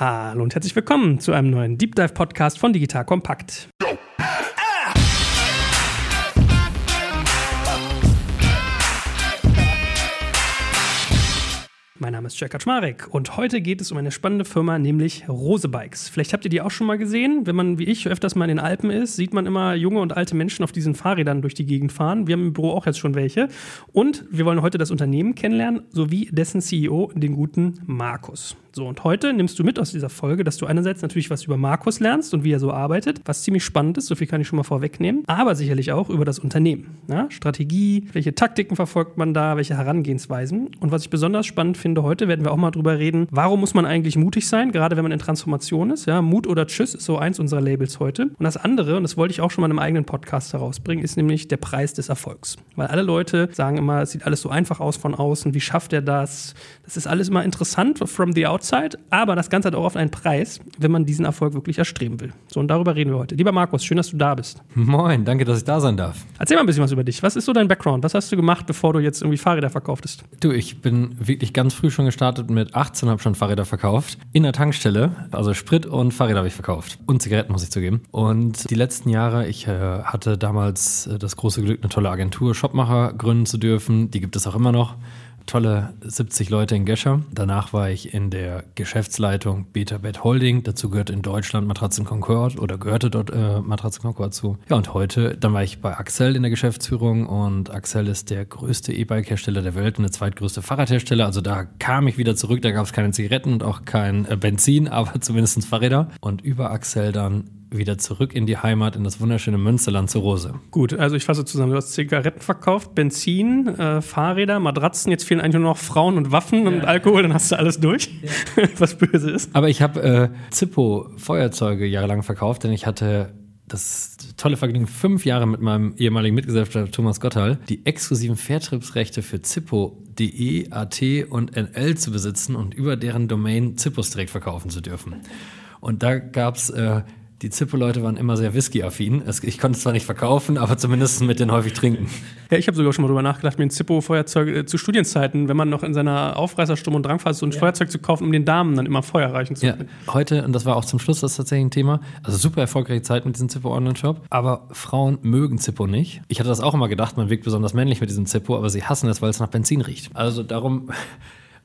Hallo und herzlich willkommen zu einem neuen Deep Dive Podcast von Digital Kompakt. Mein Name ist Jörg Kaczmarek und heute geht es um eine spannende Firma, nämlich Rose Bikes. Vielleicht habt ihr die auch schon mal gesehen. Wenn man wie ich öfters mal in den Alpen ist, sieht man immer junge und alte Menschen auf diesen Fahrrädern durch die Gegend fahren. Wir haben im Büro auch jetzt schon welche. Und wir wollen heute das Unternehmen kennenlernen, sowie dessen CEO, den guten Markus. So, und heute nimmst du mit aus dieser Folge, dass du einerseits natürlich was über Markus lernst und wie er so arbeitet, was ziemlich spannend ist, so viel kann ich schon mal vorwegnehmen, aber sicherlich auch über das Unternehmen. Ja? Strategie, welche Taktiken verfolgt man da, welche Herangehensweisen. Und was ich besonders spannend finde heute, werden wir auch mal drüber reden, warum muss man eigentlich mutig sein, gerade wenn man in Transformation ist. Ja? Mut oder Tschüss ist so eins unserer Labels heute. Und das andere, und das wollte ich auch schon mal in einem eigenen Podcast herausbringen, ist nämlich der Preis des Erfolgs. Weil alle Leute sagen immer, es sieht alles so einfach aus von außen, wie schafft er das? Das ist alles immer interessant from the outside outside, aber das Ganze hat auch oft einen Preis, wenn man diesen Erfolg wirklich erstreben will. So, und darüber reden wir heute. Lieber Markus, schön, dass du da bist. Moin, danke, dass ich da sein darf. Erzähl mal ein bisschen was über dich. Was ist so dein Background? Was hast du gemacht, bevor du jetzt irgendwie Fahrräder verkauftest? Du, ich bin wirklich ganz früh schon gestartet mit 18, habe schon Fahrräder verkauft. In der Tankstelle, also Sprit und Fahrräder habe ich verkauft. Und Zigaretten, muss ich zugeben. Und die letzten Jahre, ich äh, hatte damals äh, das große Glück, eine tolle Agentur, Shopmacher gründen zu dürfen. Die gibt es auch immer noch tolle 70 Leute in Gescher. Danach war ich in der Geschäftsleitung Beta Bed Holding. Dazu gehört in Deutschland Matratzen Concord oder gehörte dort äh, Matratzen Concord zu. Ja, und heute, dann war ich bei Axel in der Geschäftsführung und Axel ist der größte E-Bike-Hersteller der Welt und der zweitgrößte Fahrradhersteller. Also da kam ich wieder zurück, da gab es keine Zigaretten und auch kein äh, Benzin, aber zumindest Fahrräder. Und über Axel dann wieder zurück in die Heimat, in das wunderschöne Münsterland zur Rose. Gut, also ich fasse zusammen. Du hast Zigaretten verkauft, Benzin, äh, Fahrräder, Matratzen, jetzt fehlen eigentlich nur noch Frauen und Waffen ja. und Alkohol, dann hast du alles durch, ja. was böse ist. Aber ich habe äh, Zippo-Feuerzeuge jahrelang verkauft, denn ich hatte das tolle Vergnügen, fünf Jahre mit meinem ehemaligen Mitgesellschafter Thomas Gotthal die exklusiven Vertriebsrechte für Zippo.de, AT und NL zu besitzen und über deren Domain Zippos direkt verkaufen zu dürfen. Und da gab es äh, die Zippo-Leute waren immer sehr whisky-affin. Ich konnte es zwar nicht verkaufen, aber zumindest mit denen häufig trinken. Ja, ich habe sogar schon mal drüber nachgedacht, mir ein Zippo-Feuerzeug äh, zu Studienzeiten, wenn man noch in seiner Aufreißersturm- und Drangphase so ein ja. Feuerzeug zu kaufen, um den Damen dann immer Feuer reichen zu können. Ja, heute, und das war auch zum Schluss das tatsächlich ein Thema, also super erfolgreiche Zeit mit diesem Zippo-Online-Shop, aber Frauen mögen Zippo nicht. Ich hatte das auch immer gedacht, man wirkt besonders männlich mit diesem Zippo, aber sie hassen es, weil es nach Benzin riecht. Also darum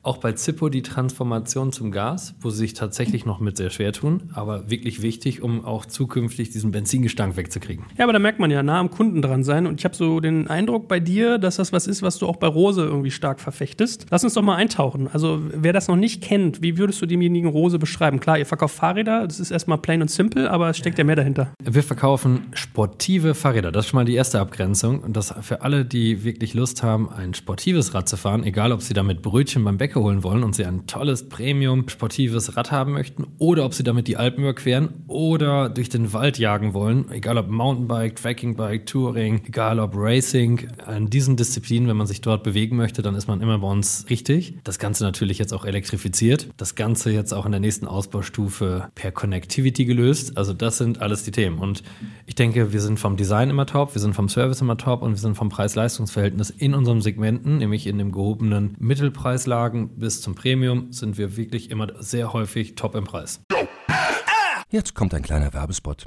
auch bei Zippo die Transformation zum Gas, wo sie sich tatsächlich noch mit sehr schwer tun, aber wirklich wichtig, um auch zukünftig diesen Benzingestank wegzukriegen. Ja, aber da merkt man ja, nah am Kunden dran sein. Und ich habe so den Eindruck bei dir, dass das was ist, was du auch bei Rose irgendwie stark verfechtest. Lass uns doch mal eintauchen. Also, wer das noch nicht kennt, wie würdest du demjenigen Rose beschreiben? Klar, ihr verkauft Fahrräder, das ist erstmal plain und simple, aber es steckt ja mehr dahinter. Wir verkaufen sportive Fahrräder. Das ist schon mal die erste Abgrenzung. Und das für alle, die wirklich Lust haben, ein sportives Rad zu fahren, egal ob sie damit Brötchen beim Bäcker holen wollen und sie ein tolles Premium sportives Rad haben möchten oder ob sie damit die Alpen überqueren oder durch den Wald jagen wollen, egal ob Mountainbike, Trekkingbike, Touring, egal ob Racing, in diesen Disziplinen, wenn man sich dort bewegen möchte, dann ist man immer bei uns richtig. Das Ganze natürlich jetzt auch elektrifiziert, das Ganze jetzt auch in der nächsten Ausbaustufe per Connectivity gelöst. Also das sind alles die Themen und ich denke, wir sind vom Design immer top, wir sind vom Service immer top und wir sind vom Preis-Leistungs-Verhältnis in unseren Segmenten, nämlich in dem gehobenen Mittelpreislagen bis zum Premium sind wir wirklich immer sehr häufig top im Preis. Jetzt kommt ein kleiner Werbespot.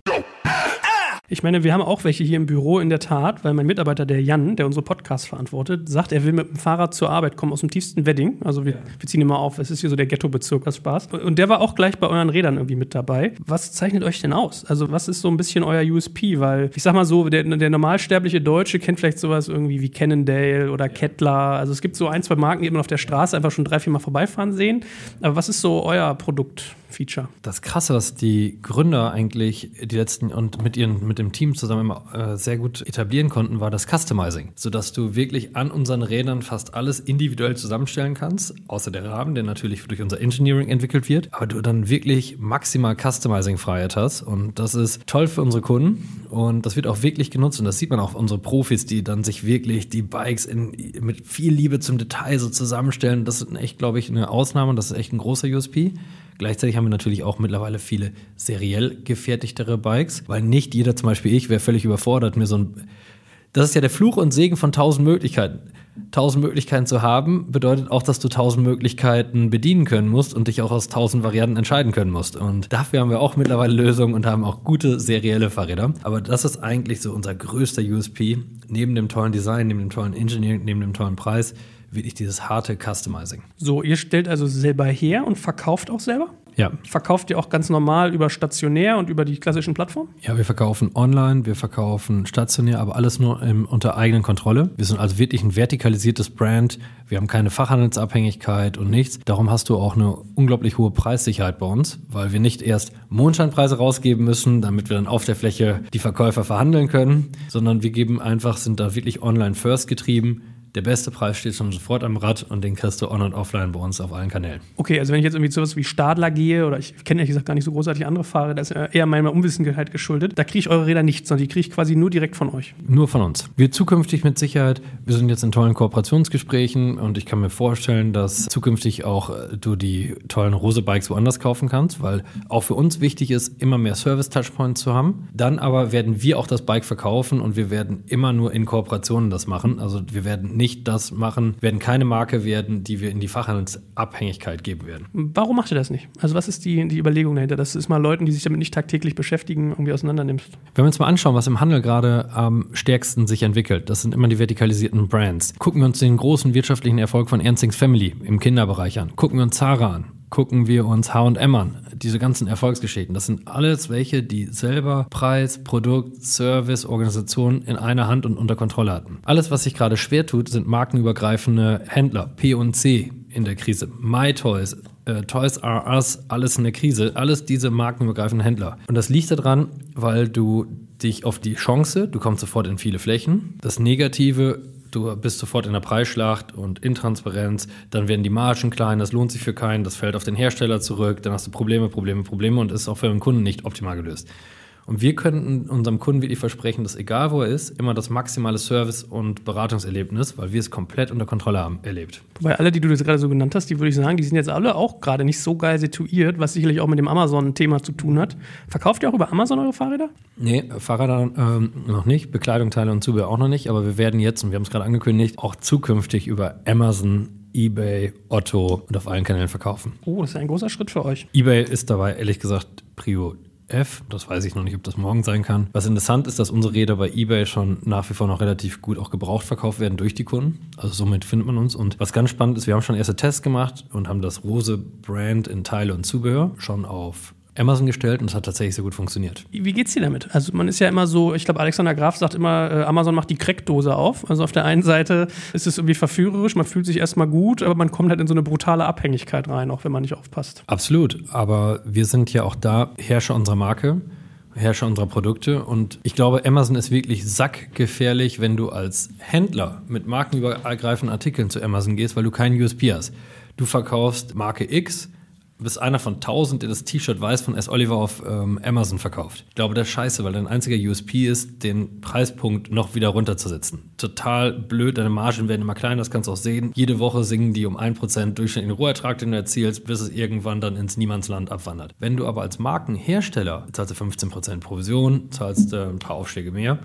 Ich meine, wir haben auch welche hier im Büro in der Tat, weil mein Mitarbeiter, der Jan, der unsere Podcasts verantwortet, sagt, er will mit dem Fahrrad zur Arbeit kommen aus dem tiefsten Wedding. Also wir, wir ziehen immer auf, es ist hier so der Ghetto-Bezirk aus Spaß. Und der war auch gleich bei euren Rädern irgendwie mit dabei. Was zeichnet euch denn aus? Also was ist so ein bisschen euer USP? Weil ich sag mal so, der, der normalsterbliche Deutsche kennt vielleicht sowas irgendwie wie Cannondale oder Kettler. Also es gibt so ein, zwei Marken, die man auf der Straße einfach schon drei, vier Mal vorbeifahren sehen. Aber was ist so euer Produkt? Feature. Das Krasse, was die Gründer eigentlich die letzten und mit ihren mit dem Team zusammen immer, äh, sehr gut etablieren konnten, war das Customizing, sodass du wirklich an unseren Rädern fast alles individuell zusammenstellen kannst, außer der Rahmen, der natürlich durch unser Engineering entwickelt wird, aber du dann wirklich maximal Customizing-Freiheit hast und das ist toll für unsere Kunden und das wird auch wirklich genutzt und das sieht man auch unsere Profis, die dann sich wirklich die Bikes in, mit viel Liebe zum Detail so zusammenstellen. Das ist echt, glaube ich, eine Ausnahme und das ist echt ein großer USP. Gleichzeitig haben wir natürlich auch mittlerweile viele seriell gefertigtere Bikes, weil nicht jeder, zum Beispiel ich, wäre völlig überfordert, mir so ein. Das ist ja der Fluch und Segen von tausend Möglichkeiten. Tausend Möglichkeiten zu haben, bedeutet auch, dass du tausend Möglichkeiten bedienen können musst und dich auch aus tausend Varianten entscheiden können musst. Und dafür haben wir auch mittlerweile Lösungen und haben auch gute serielle Fahrräder. Aber das ist eigentlich so unser größter USP. Neben dem tollen Design, neben dem tollen Engineering, neben dem tollen Preis, wirklich dieses harte Customizing. So, ihr stellt also selber her und verkauft auch selber? Ja. Verkauft ihr auch ganz normal über stationär und über die klassischen Plattformen? Ja, wir verkaufen online, wir verkaufen stationär, aber alles nur im, unter eigenen Kontrolle. Wir sind also wirklich ein vertikalisiertes Brand. Wir haben keine Fachhandelsabhängigkeit und nichts. Darum hast du auch eine unglaublich hohe Preissicherheit bei uns, weil wir nicht erst Mondscheinpreise rausgeben müssen, damit wir dann auf der Fläche die Verkäufer verhandeln können, sondern wir geben einfach, sind da wirklich online first getrieben der beste Preis steht schon sofort am Rad und den kriegst du on und offline bei uns auf allen Kanälen. Okay, also wenn ich jetzt irgendwie zu sowas wie Stadler gehe oder ich kenne ehrlich gesagt gar nicht so großartig andere Fahrer, das ist eher meiner Unwissenheit geschuldet, da kriege ich eure Räder nicht, sondern die kriege ich quasi nur direkt von euch. Nur von uns. Wir zukünftig mit Sicherheit, wir sind jetzt in tollen Kooperationsgesprächen und ich kann mir vorstellen, dass zukünftig auch äh, du die tollen Rose-Bikes woanders kaufen kannst, weil auch für uns wichtig ist, immer mehr Service-Touchpoints zu haben. Dann aber werden wir auch das Bike verkaufen und wir werden immer nur in Kooperationen das machen. Also wir werden nicht das machen, werden keine Marke werden, die wir in die Fachhandelsabhängigkeit geben werden. Warum macht ihr das nicht? Also was ist die, die Überlegung dahinter, dass es mal Leuten, die sich damit nicht tagtäglich beschäftigen, irgendwie auseinandernimmst? Wenn wir uns mal anschauen, was im Handel gerade am stärksten sich entwickelt, das sind immer die vertikalisierten Brands. Gucken wir uns den großen wirtschaftlichen Erfolg von Ernstings Family im Kinderbereich an. Gucken wir uns Zara an gucken wir uns H&M an. Diese ganzen Erfolgsgeschichten, das sind alles welche, die selber Preis, Produkt, Service, Organisation in einer Hand und unter Kontrolle hatten. Alles, was sich gerade schwer tut, sind markenübergreifende Händler, P&C in der Krise, MyToys, äh, Toys R Us, alles in der Krise, alles diese markenübergreifenden Händler. Und das liegt daran, weil du dich auf die Chance, du kommst sofort in viele Flächen, das Negative du bist sofort in der Preisschlacht und Intransparenz, dann werden die Margen klein, das lohnt sich für keinen, das fällt auf den Hersteller zurück, dann hast du Probleme, Probleme, Probleme und ist auch für den Kunden nicht optimal gelöst. Und wir könnten unserem Kunden wirklich versprechen, dass egal wo er ist, immer das maximale Service- und Beratungserlebnis, weil wir es komplett unter Kontrolle haben, erlebt. Wobei alle, die du jetzt gerade so genannt hast, die würde ich sagen, die sind jetzt alle auch gerade nicht so geil situiert, was sicherlich auch mit dem Amazon-Thema zu tun hat. Verkauft ihr auch über Amazon eure Fahrräder? Nee, Fahrräder ähm, noch nicht, Bekleidung, Teile und Zubehör auch noch nicht, aber wir werden jetzt, und wir haben es gerade angekündigt, auch zukünftig über Amazon eBay, Otto und auf allen Kanälen verkaufen. Oh, das ist ein großer Schritt für euch. eBay ist dabei ehrlich gesagt Prio F. Das weiß ich noch nicht, ob das morgen sein kann. Was interessant ist, dass unsere Räder bei eBay schon nach wie vor noch relativ gut auch gebraucht verkauft werden durch die Kunden. Also somit findet man uns. Und was ganz spannend ist, wir haben schon erste Tests gemacht und haben das Rose Brand in Teile und Zubehör schon auf Amazon gestellt und es hat tatsächlich sehr gut funktioniert. Wie geht's dir damit? Also man ist ja immer so, ich glaube, Alexander Graf sagt immer, äh, Amazon macht die Crackdose auf. Also auf der einen Seite ist es irgendwie verführerisch, man fühlt sich erstmal gut, aber man kommt halt in so eine brutale Abhängigkeit rein, auch wenn man nicht aufpasst. Absolut, aber wir sind ja auch da Herrscher unserer Marke. Herrscher unserer Produkte und ich glaube, Amazon ist wirklich sackgefährlich, wenn du als Händler mit markenübergreifenden Artikeln zu Amazon gehst, weil du keinen USP hast. Du verkaufst Marke X, bist einer von tausend, der das T-Shirt weiß von S. Oliver auf ähm, Amazon verkauft. Ich glaube, das ist scheiße, weil dein einziger USP ist, den Preispunkt noch wieder runterzusetzen. Total blöd, deine Margen werden immer kleiner, das kannst du auch sehen. Jede Woche singen die um 1% durchschnittlichen Rohertrag, den du erzielst, bis es irgendwann dann ins Niemandsland abwandert. Wenn du aber als Markenhersteller zahlst du 15% Provision, zahlst äh, ein paar Aufschläge mehr.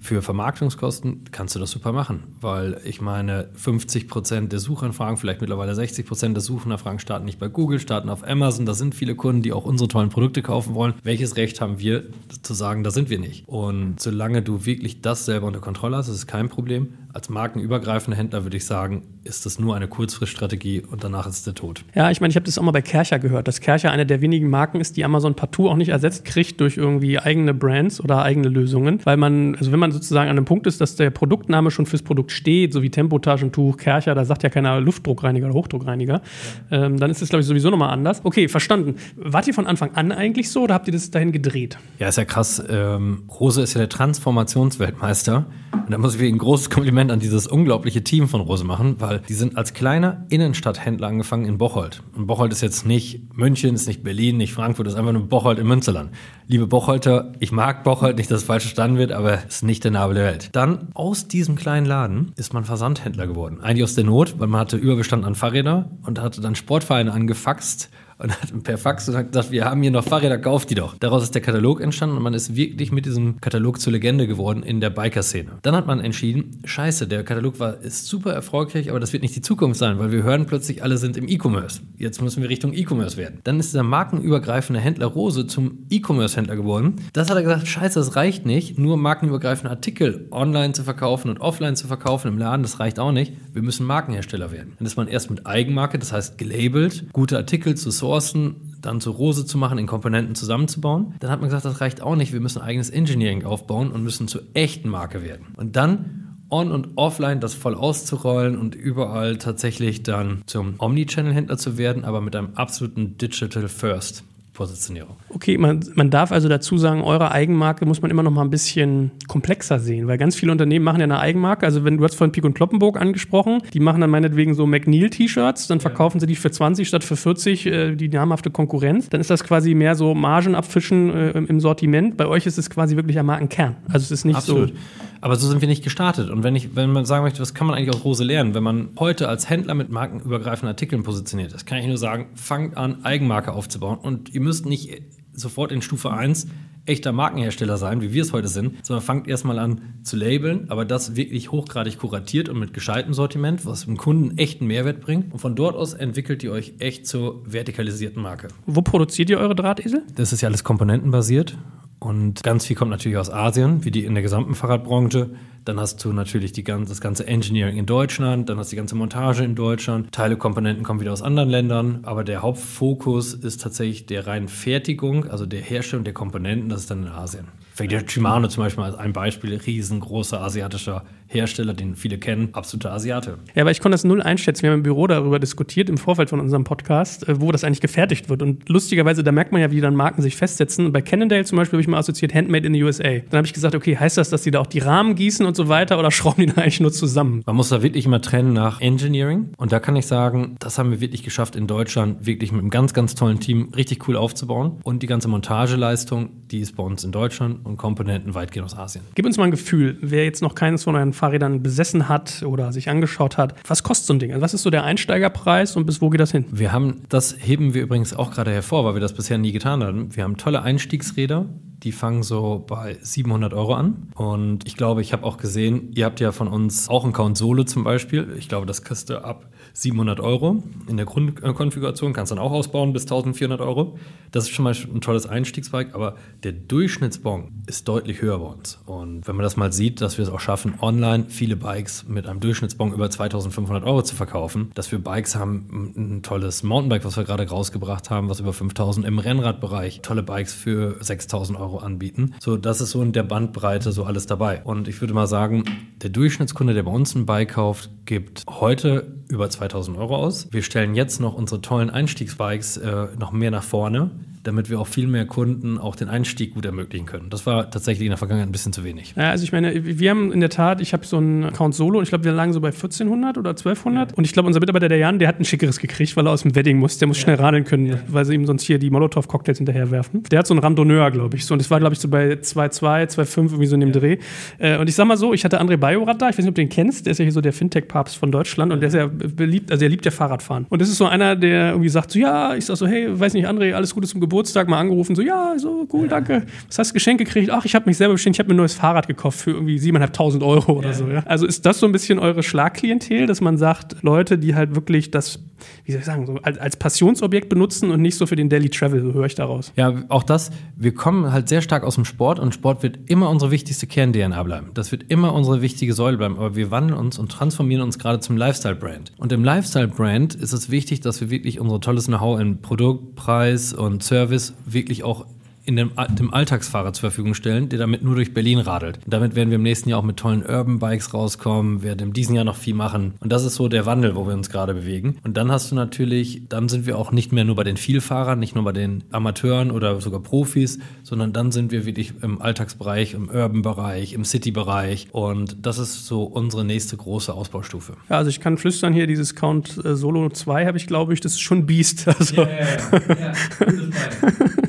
Für Vermarktungskosten kannst du das super machen, weil ich meine, 50% der Suchanfragen, vielleicht mittlerweile 60% der Suchanfragen starten nicht bei Google, starten auf Amazon. Da sind viele Kunden, die auch unsere tollen Produkte kaufen wollen. Welches Recht haben wir zu sagen, da sind wir nicht? Und solange du wirklich das selber unter Kontrolle hast, ist es kein Problem. Als markenübergreifender Händler würde ich sagen, ist das nur eine Kurzfriststrategie und danach ist der Tod. Ja, ich meine, ich habe das auch mal bei Kercher gehört, dass Kercher eine der wenigen Marken ist, die Amazon partout auch nicht ersetzt kriegt durch irgendwie eigene Brands oder eigene Lösungen, weil man, also wenn man sozusagen an einem Punkt ist, dass der Produktname schon fürs Produkt steht, so wie Tempotaschentuch, Kercher, da sagt ja keiner Luftdruckreiniger oder Hochdruckreiniger, ja. ähm, dann ist das, glaube ich, sowieso nochmal anders. Okay, verstanden. Wart ihr von Anfang an eigentlich so oder habt ihr das dahin gedreht? Ja, ist ja krass. Ähm, Rose ist ja der Transformationsweltmeister. Und da muss ich ein großes Kompliment an dieses unglaubliche Team von Rose machen, weil die sind als kleiner Innenstadthändler angefangen in Bocholt. Und Bocholt ist jetzt nicht München, ist nicht Berlin, nicht Frankfurt, ist einfach nur Bocholt im Münsterland. Liebe Bocholter, ich mag Bocholt, nicht, dass es falsch verstanden wird, aber es ist nicht der Nabel der Welt. Dann aus diesem kleinen Laden ist man Versandhändler geworden. Eigentlich aus der Not, weil man hatte Überbestand an Fahrräder und hatte dann Sportvereine angefaxt und hat per Fax gesagt, wir haben hier noch Fahrräder, kauft die doch. Daraus ist der Katalog entstanden und man ist wirklich mit diesem Katalog zur Legende geworden in der Biker-Szene. Dann hat man entschieden, scheiße, der Katalog war, ist super erfolgreich, aber das wird nicht die Zukunft sein, weil wir hören plötzlich, alle sind im E-Commerce. Jetzt müssen wir Richtung E-Commerce werden. Dann ist dieser markenübergreifende Händler Rose zum E-Commerce-Händler geworden. Das hat er gesagt, scheiße, das reicht nicht, nur markenübergreifende Artikel online zu verkaufen und offline zu verkaufen im Laden, das reicht auch nicht. Wir müssen Markenhersteller werden. Dann ist man erst mit Eigenmarke, das heißt gelabelt, gute Artikel zu sourcen, sourcen, dann zu Rose zu machen, in Komponenten zusammenzubauen. Dann hat man gesagt, das reicht auch nicht. Wir müssen eigenes Engineering aufbauen und müssen zur echten Marke werden. Und dann on- und offline das voll auszurollen und überall tatsächlich dann zum Omnichannel-Händler zu werden, aber mit einem absoluten Digital First. Positionierung. Okay, man, man darf also dazu sagen, eure Eigenmarke muss man immer noch mal ein bisschen komplexer sehen, weil ganz viele Unternehmen machen ja eine Eigenmarke. Also wenn du hast vorhin Pik und Kloppenburg angesprochen, die machen dann meinetwegen so McNeil-T-Shirts, dann verkaufen ja. sie die für 20 statt für 40, äh, die namhafte Konkurrenz. Dann ist das quasi mehr so Margen abfischen äh, im Sortiment. Bei euch ist es quasi wirklich ein Markenkern. Also es ist nicht Absolut. so. Aber so sind wir nicht gestartet. Und wenn ich, wenn man sagen möchte, was kann man eigentlich aus Rose lernen, wenn man heute als Händler mit markenübergreifenden Artikeln positioniert ist, kann ich nur sagen, fangt an, Eigenmarke aufzubauen. Und ihr müsst nicht sofort in Stufe 1 echter Markenhersteller sein, wie wir es heute sind, sondern fangt erstmal an zu labeln, aber das wirklich hochgradig kuratiert und mit gescheitem Sortiment, was dem Kunden echten Mehrwert bringt. Und von dort aus entwickelt ihr euch echt zur vertikalisierten Marke. Wo produziert ihr eure Drahtesel? Das ist ja alles komponentenbasiert. Und ganz viel kommt natürlich aus Asien, wie die in der gesamten Fahrradbranche. Dann hast du natürlich die ganze, das ganze Engineering in Deutschland, dann hast du die ganze Montage in Deutschland. Teile Komponenten kommen wieder aus anderen Ländern, aber der Hauptfokus ist tatsächlich der reinen Fertigung, also der Herstellung der Komponenten, das ist dann in Asien. Fängt Shimano zum Beispiel als ein Beispiel, riesengroßer asiatischer Hersteller, den viele kennen, absoluter Asiate. Ja, aber ich konnte das null einschätzen. Wir haben im Büro darüber diskutiert, im Vorfeld von unserem Podcast, äh, wo das eigentlich gefertigt wird. Und lustigerweise, da merkt man ja, wie dann Marken sich festsetzen. bei Cannondale zum Beispiel habe ich mal assoziiert Handmade in the USA. Dann habe ich gesagt, okay, heißt das, dass die da auch die Rahmen gießen und so weiter oder schrauben die da eigentlich nur zusammen? Man muss da wirklich immer trennen nach Engineering. Und da kann ich sagen, das haben wir wirklich geschafft in Deutschland, wirklich mit einem ganz, ganz tollen Team richtig cool aufzubauen. Und die ganze Montageleistung, die ist bei uns in Deutschland und Komponenten weitgehend aus Asien. Gib uns mal ein Gefühl, wer jetzt noch keines von euren Fahrrädern besessen hat oder sich angeschaut hat, was kostet so ein Ding? Also was ist so der Einsteigerpreis und bis wo geht das hin? Wir haben, das heben wir übrigens auch gerade hervor, weil wir das bisher nie getan haben. Wir haben tolle Einstiegsräder, die fangen so bei 700 Euro an. Und ich glaube, ich habe auch gesehen, ihr habt ja von uns auch einen Count Solo zum Beispiel. Ich glaube, das kriegst du ab 700 Euro in der Grundkonfiguration, kannst dann auch ausbauen bis 1400 Euro. Das ist schon mal ein tolles Einstiegsbike, aber der Durchschnittsbon ist deutlich höher bei uns. Und wenn man das mal sieht, dass wir es auch schaffen, online viele Bikes mit einem Durchschnittsbon über 2500 Euro zu verkaufen, dass wir Bikes haben, ein tolles Mountainbike, was wir gerade rausgebracht haben, was über 5000 im Rennradbereich, tolle Bikes für 6000 Euro anbieten. So, das ist so in der Bandbreite so alles dabei. Und ich würde mal sagen, der Durchschnittskunde, der bei uns ein Bike kauft, gibt heute über 2000 Euro aus. Wir stellen jetzt noch unsere tollen Einstiegsbikes äh, noch mehr nach vorne damit wir auch viel mehr Kunden auch den Einstieg gut ermöglichen können. Das war tatsächlich in der Vergangenheit ein bisschen zu wenig. Ja, also ich meine, wir haben in der Tat, ich habe so einen Account Solo und ich glaube, wir lagen so bei 1400 oder 1200 und ich glaube, unser Mitarbeiter, der Jan, der hat ein schickeres gekriegt, weil er aus dem Wedding muss. Der muss schnell radeln können, weil sie ihm sonst hier die Molotow-Cocktails hinterher werfen. Der hat so einen Randonneur, glaube ich. So, und das war, glaube ich, so bei 2,2, 2,5 irgendwie so in dem Dreh. Äh, und ich sag mal so, ich hatte André Bajorat da, ich weiß nicht, ob du den kennst, der ist ja hier so der Fintech-Papst von Deutschland und der ist ja beliebt, also er liebt ja Fahrradfahren. Und das ist so einer, der irgendwie sagt so, ja, ich sag so, hey, weiß nicht, André, alles Gute zum Geburtstag, mal angerufen, so, ja, so, cool, danke. Was hast du Geschenk gekriegt? Ach, ich habe mich selber beschenkt, ich habe mir ein neues Fahrrad gekauft für irgendwie 7.500 Euro oder so, ja. Also ist das so ein bisschen eure Schlagklientel, dass man sagt, Leute, die halt wirklich das, wie soll ich sagen, so als, als Passionsobjekt benutzen und nicht so für den Daily Travel, so höre ich daraus. Ja, auch das, wir kommen halt sehr stark aus dem Sport und Sport wird immer unsere wichtigste Kern-DNA bleiben. Das wird immer unsere wichtige Säule bleiben, aber wir wandeln uns und transformieren uns gerade zum Lifestyle-Brand. Und im Lifestyle-Brand ist es wichtig, dass wir wirklich unser tolles Know-how in Produkt, Preis und Service wirklich auch in dem, dem Alltagsfahrer zur Verfügung stellen, der damit nur durch Berlin radelt. Und damit werden wir im nächsten Jahr auch mit tollen Urban Bikes rauskommen, werden in diesem Jahr noch viel machen. Und das ist so der Wandel, wo wir uns gerade bewegen. Und dann hast du natürlich, dann sind wir auch nicht mehr nur bei den Vielfahrern, nicht nur bei den Amateuren oder sogar Profis, sondern dann sind wir wirklich im Alltagsbereich, im Urban-Bereich, im City-Bereich. Und das ist so unsere nächste große Ausbaustufe. Ja, also ich kann flüstern hier, dieses Count äh, Solo 2 habe ich, glaube ich, das ist schon Beast. Also. Yeah, yeah, yeah.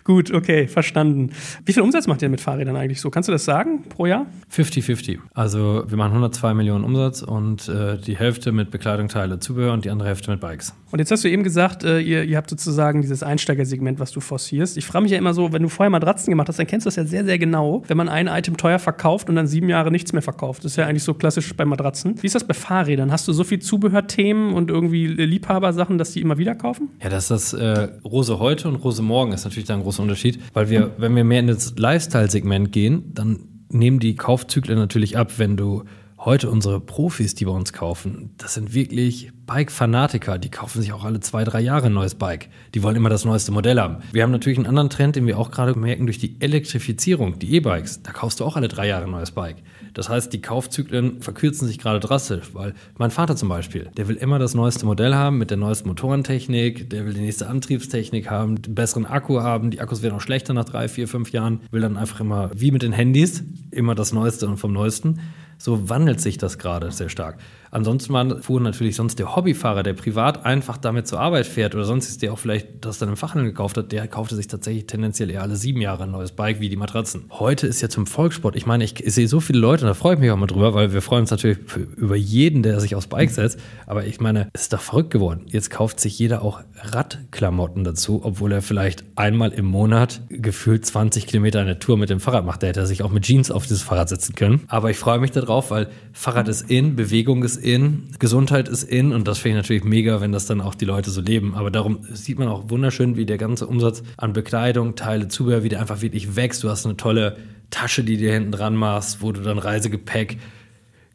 Gut, okay, verstanden. Wie viel Umsatz macht ihr mit Fahrrädern eigentlich so? Kannst du das sagen pro Jahr? 50-50. Also wir machen 102 Millionen Umsatz und äh, die Hälfte mit Bekleidung, Teile, Zubehör und die andere Hälfte mit Bikes. Und jetzt hast du eben gesagt, äh, ihr, ihr habt sozusagen dieses Einsteigersegment, was du forcierst. Ich frage mich ja immer so, wenn du vorher Matratzen gemacht hast, dann kennst du das ja sehr, sehr genau, wenn man ein Item teuer verkauft und dann sieben Jahre nichts mehr verkauft. Das ist ja eigentlich so klassisch bei Matratzen. Wie ist das bei Fahrrädern? Hast du so viel Zubehörthemen und irgendwie Liebhabersachen, dass die immer wieder kaufen? Ja, das ist das äh, Rose heute und Rose morgen ist natürlich da ein Unterschied, weil wir, wenn wir mehr in das Lifestyle-Segment gehen, dann nehmen die Kaufzyklen natürlich ab, wenn du heute unsere Profis, die bei uns kaufen, das sind wirklich Bike-Fanatiker. Die kaufen sich auch alle zwei, drei Jahre ein neues Bike. Die wollen immer das neueste Modell haben. Wir haben natürlich einen anderen Trend, den wir auch gerade merken durch die Elektrifizierung, die E-Bikes. Da kaufst du auch alle drei Jahre ein neues Bike. Das heißt, die Kaufzyklen verkürzen sich gerade drastisch, weil mein Vater zum Beispiel, der will immer das neueste Modell haben mit der neuesten Motorentechnik, der will die nächste Antriebstechnik haben, den besseren Akku haben. Die Akkus werden auch schlechter nach drei, vier, fünf Jahren. Will dann einfach immer, wie mit den Handys, immer das Neueste und vom Neuesten. So wandelt sich das gerade sehr stark. Ansonsten fuhr natürlich sonst der Hobbyfahrer, der privat einfach damit zur Arbeit fährt oder sonst ist der auch vielleicht das dann im Fachhandel gekauft hat, der kaufte sich tatsächlich tendenziell eher alle sieben Jahre ein neues Bike wie die Matratzen. Heute ist ja zum Volkssport. Ich meine, ich sehe so viele Leute und da freue ich mich auch mal drüber, weil wir freuen uns natürlich über jeden, der sich aufs Bike setzt. Aber ich meine, es ist doch verrückt geworden. Jetzt kauft sich jeder auch Radklamotten dazu, obwohl er vielleicht einmal im Monat gefühlt 20 Kilometer eine Tour mit dem Fahrrad macht. Da hätte er sich auch mit Jeans auf dieses Fahrrad setzen können. Aber ich freue mich darauf, weil Fahrrad ist in, Bewegung ist in, Gesundheit ist in und das finde ich natürlich mega, wenn das dann auch die Leute so leben. Aber darum sieht man auch wunderschön, wie der ganze Umsatz an Bekleidung, Teile, Zubehör, wie der einfach wirklich wächst. Du hast eine tolle Tasche, die dir hinten dran machst, wo du dann Reisegepäck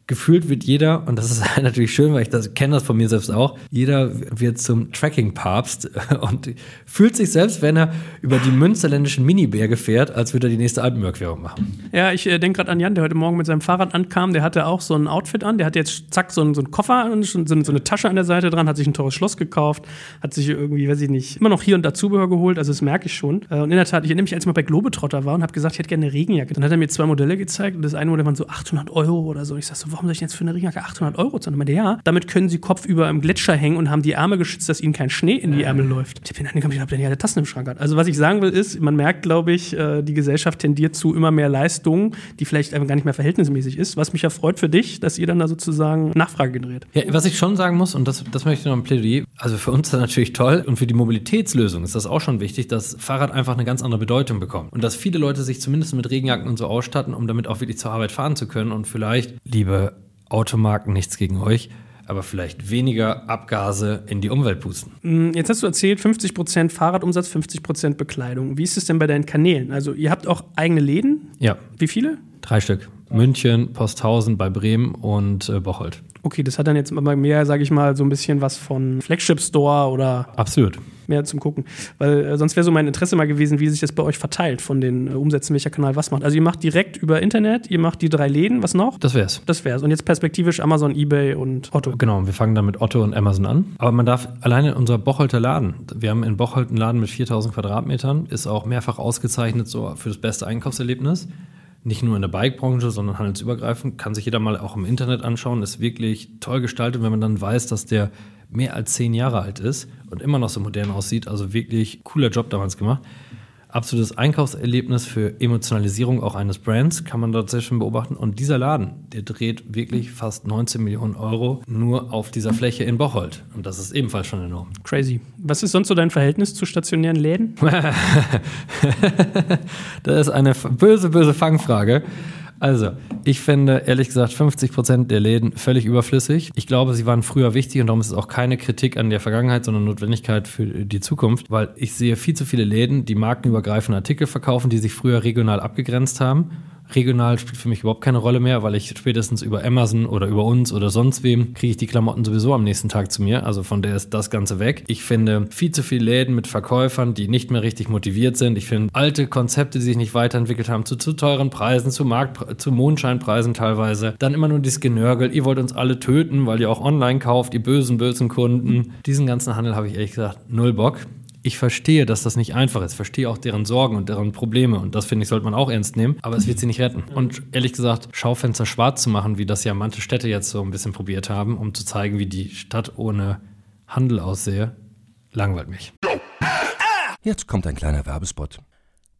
gefühlt wird jeder, und das ist natürlich schön, weil ich das kenne das von mir selbst auch, jeder wird zum Tracking-Papst und fühlt sich selbst, wenn er über die münsterländischen Miniberge fährt, als würde er die nächste Alpenüberquerung machen. Ja, ich äh, denke gerade an Jan, der heute Morgen mit seinem Fahrrad ankam, der hatte auch so ein Outfit an, der hat jetzt zack so einen, so einen Koffer und so, so eine Tasche an der Seite dran, hat sich ein teures Schloss gekauft, hat sich irgendwie, weiß ich nicht, immer noch hier und da Zubehör geholt, also das merke ich schon. Äh, und in der Tat, ich erinnere mich, als ich mal bei Globetrotter war und habe gesagt, ich hätte gerne eine Regenjacke. Dann hat er mir zwei Modelle gezeigt und das eine Modell waren so 800 Euro oder so. Ich sag so, warum soll ich jetzt für eine Regenjacke 800 Euro zahlen? Und ja, damit können sie kopfüber im Gletscher hängen und haben die Arme geschützt, dass ihnen kein Schnee in die Ärmel läuft. Ich bin angekommen, ich habe ja eine Tassen im Schrank hat. Also was ich sagen will ist, man merkt, glaube ich, äh, die Gesellschaft tendiert zu immer mehr Leistungen, die vielleicht einfach gar nicht mehr verhältnismäßig ist. Was mich ja freut für dich, dass ihr dann da sozusagen Nachfrage generiert. Ja, was ich schon sagen muss, und das, das möchte ich noch im Plädoyer, also für uns ist das natürlich toll und für die Mobilitätslösung ist das auch schon wichtig, dass Fahrrad einfach eine ganz andere Bedeutung bekommt. Und dass viele Leute sich zumindest mit Regenjacken und so ausstatten, um damit auch wirklich zur Arbeit fahren zu können und vielleicht, liebe Automarken, nichts gegen euch, aber vielleicht weniger Abgase in die Umwelt pusten. Mm, jetzt hast du erzählt, 50% Fahrradumsatz, 50% Bekleidung. Wie ist es denn bei deinen Kanälen? Also ihr habt auch eigene Läden? Ja. Wie viele? Drei Stück. München, Posthausen bei Bremen und äh, Bocholt. Okay, das hat dann jetzt immer mehr, sage ich mal, so ein bisschen was von Flagship Store oder. Absolut. mehr zum Gucken. Weil äh, sonst wäre so mein Interesse mal gewesen, wie sich das bei euch verteilt von den äh, Umsätzen, welcher Kanal was macht. Also ihr macht direkt über Internet, ihr macht die drei Läden, was noch? Das wär's. Das wär's. Und jetzt perspektivisch Amazon, Ebay und Otto. Genau, wir fangen dann mit Otto und Amazon an. Aber man darf alleine unser Bocholter Laden, wir haben in Bocholt einen Laden mit 4000 Quadratmetern, ist auch mehrfach ausgezeichnet so für das beste Einkaufserlebnis. Nicht nur in der Bike-Branche, sondern handelsübergreifend. Kann sich jeder mal auch im Internet anschauen. Ist wirklich toll gestaltet, wenn man dann weiß, dass der mehr als zehn Jahre alt ist und immer noch so modern aussieht. Also wirklich cooler Job damals gemacht absolutes Einkaufserlebnis für Emotionalisierung auch eines Brands, kann man dort sehr schön beobachten. Und dieser Laden, der dreht wirklich fast 19 Millionen Euro nur auf dieser Fläche in Bocholt. Und das ist ebenfalls schon enorm. Crazy. Was ist sonst so dein Verhältnis zu stationären Läden? das ist eine böse, böse Fangfrage. Also, ich finde ehrlich gesagt 50 Prozent der Läden völlig überflüssig. Ich glaube, sie waren früher wichtig und darum ist es auch keine Kritik an der Vergangenheit, sondern Notwendigkeit für die Zukunft, weil ich sehe viel zu viele Läden, die markenübergreifende Artikel verkaufen, die sich früher regional abgegrenzt haben Regional spielt für mich überhaupt keine Rolle mehr, weil ich spätestens über Amazon oder über uns oder sonst wem kriege ich die Klamotten sowieso am nächsten Tag zu mir. Also von der ist das Ganze weg. Ich finde viel zu viele Läden mit Verkäufern, die nicht mehr richtig motiviert sind. Ich finde alte Konzepte, die sich nicht weiterentwickelt haben, zu zu teuren Preisen, zu Markt, zu Mondscheinpreisen teilweise. Dann immer nur dieses Genörgel. Ihr wollt uns alle töten, weil ihr auch online kauft, ihr bösen, bösen Kunden. Diesen ganzen Handel habe ich ehrlich gesagt null Bock ich verstehe, dass das nicht einfach ist. Ich verstehe auch deren Sorgen und deren Probleme. Und das finde ich, sollte man auch ernst nehmen. Aber es wird sie nicht retten. Und ehrlich gesagt, Schaufenster schwarz zu machen, wie das ja manche Städte jetzt so ein bisschen probiert haben, um zu zeigen, wie die Stadt ohne Handel aussehe, langweilt mich. Jetzt kommt ein kleiner Werbespot.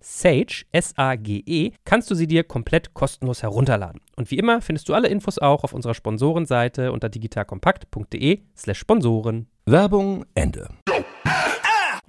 Sage, S-A-G-E, kannst du sie dir komplett kostenlos herunterladen. Und wie immer findest du alle Infos auch auf unserer Sponsorenseite unter digitalkompakt.de slash Sponsoren. Werbung Ende.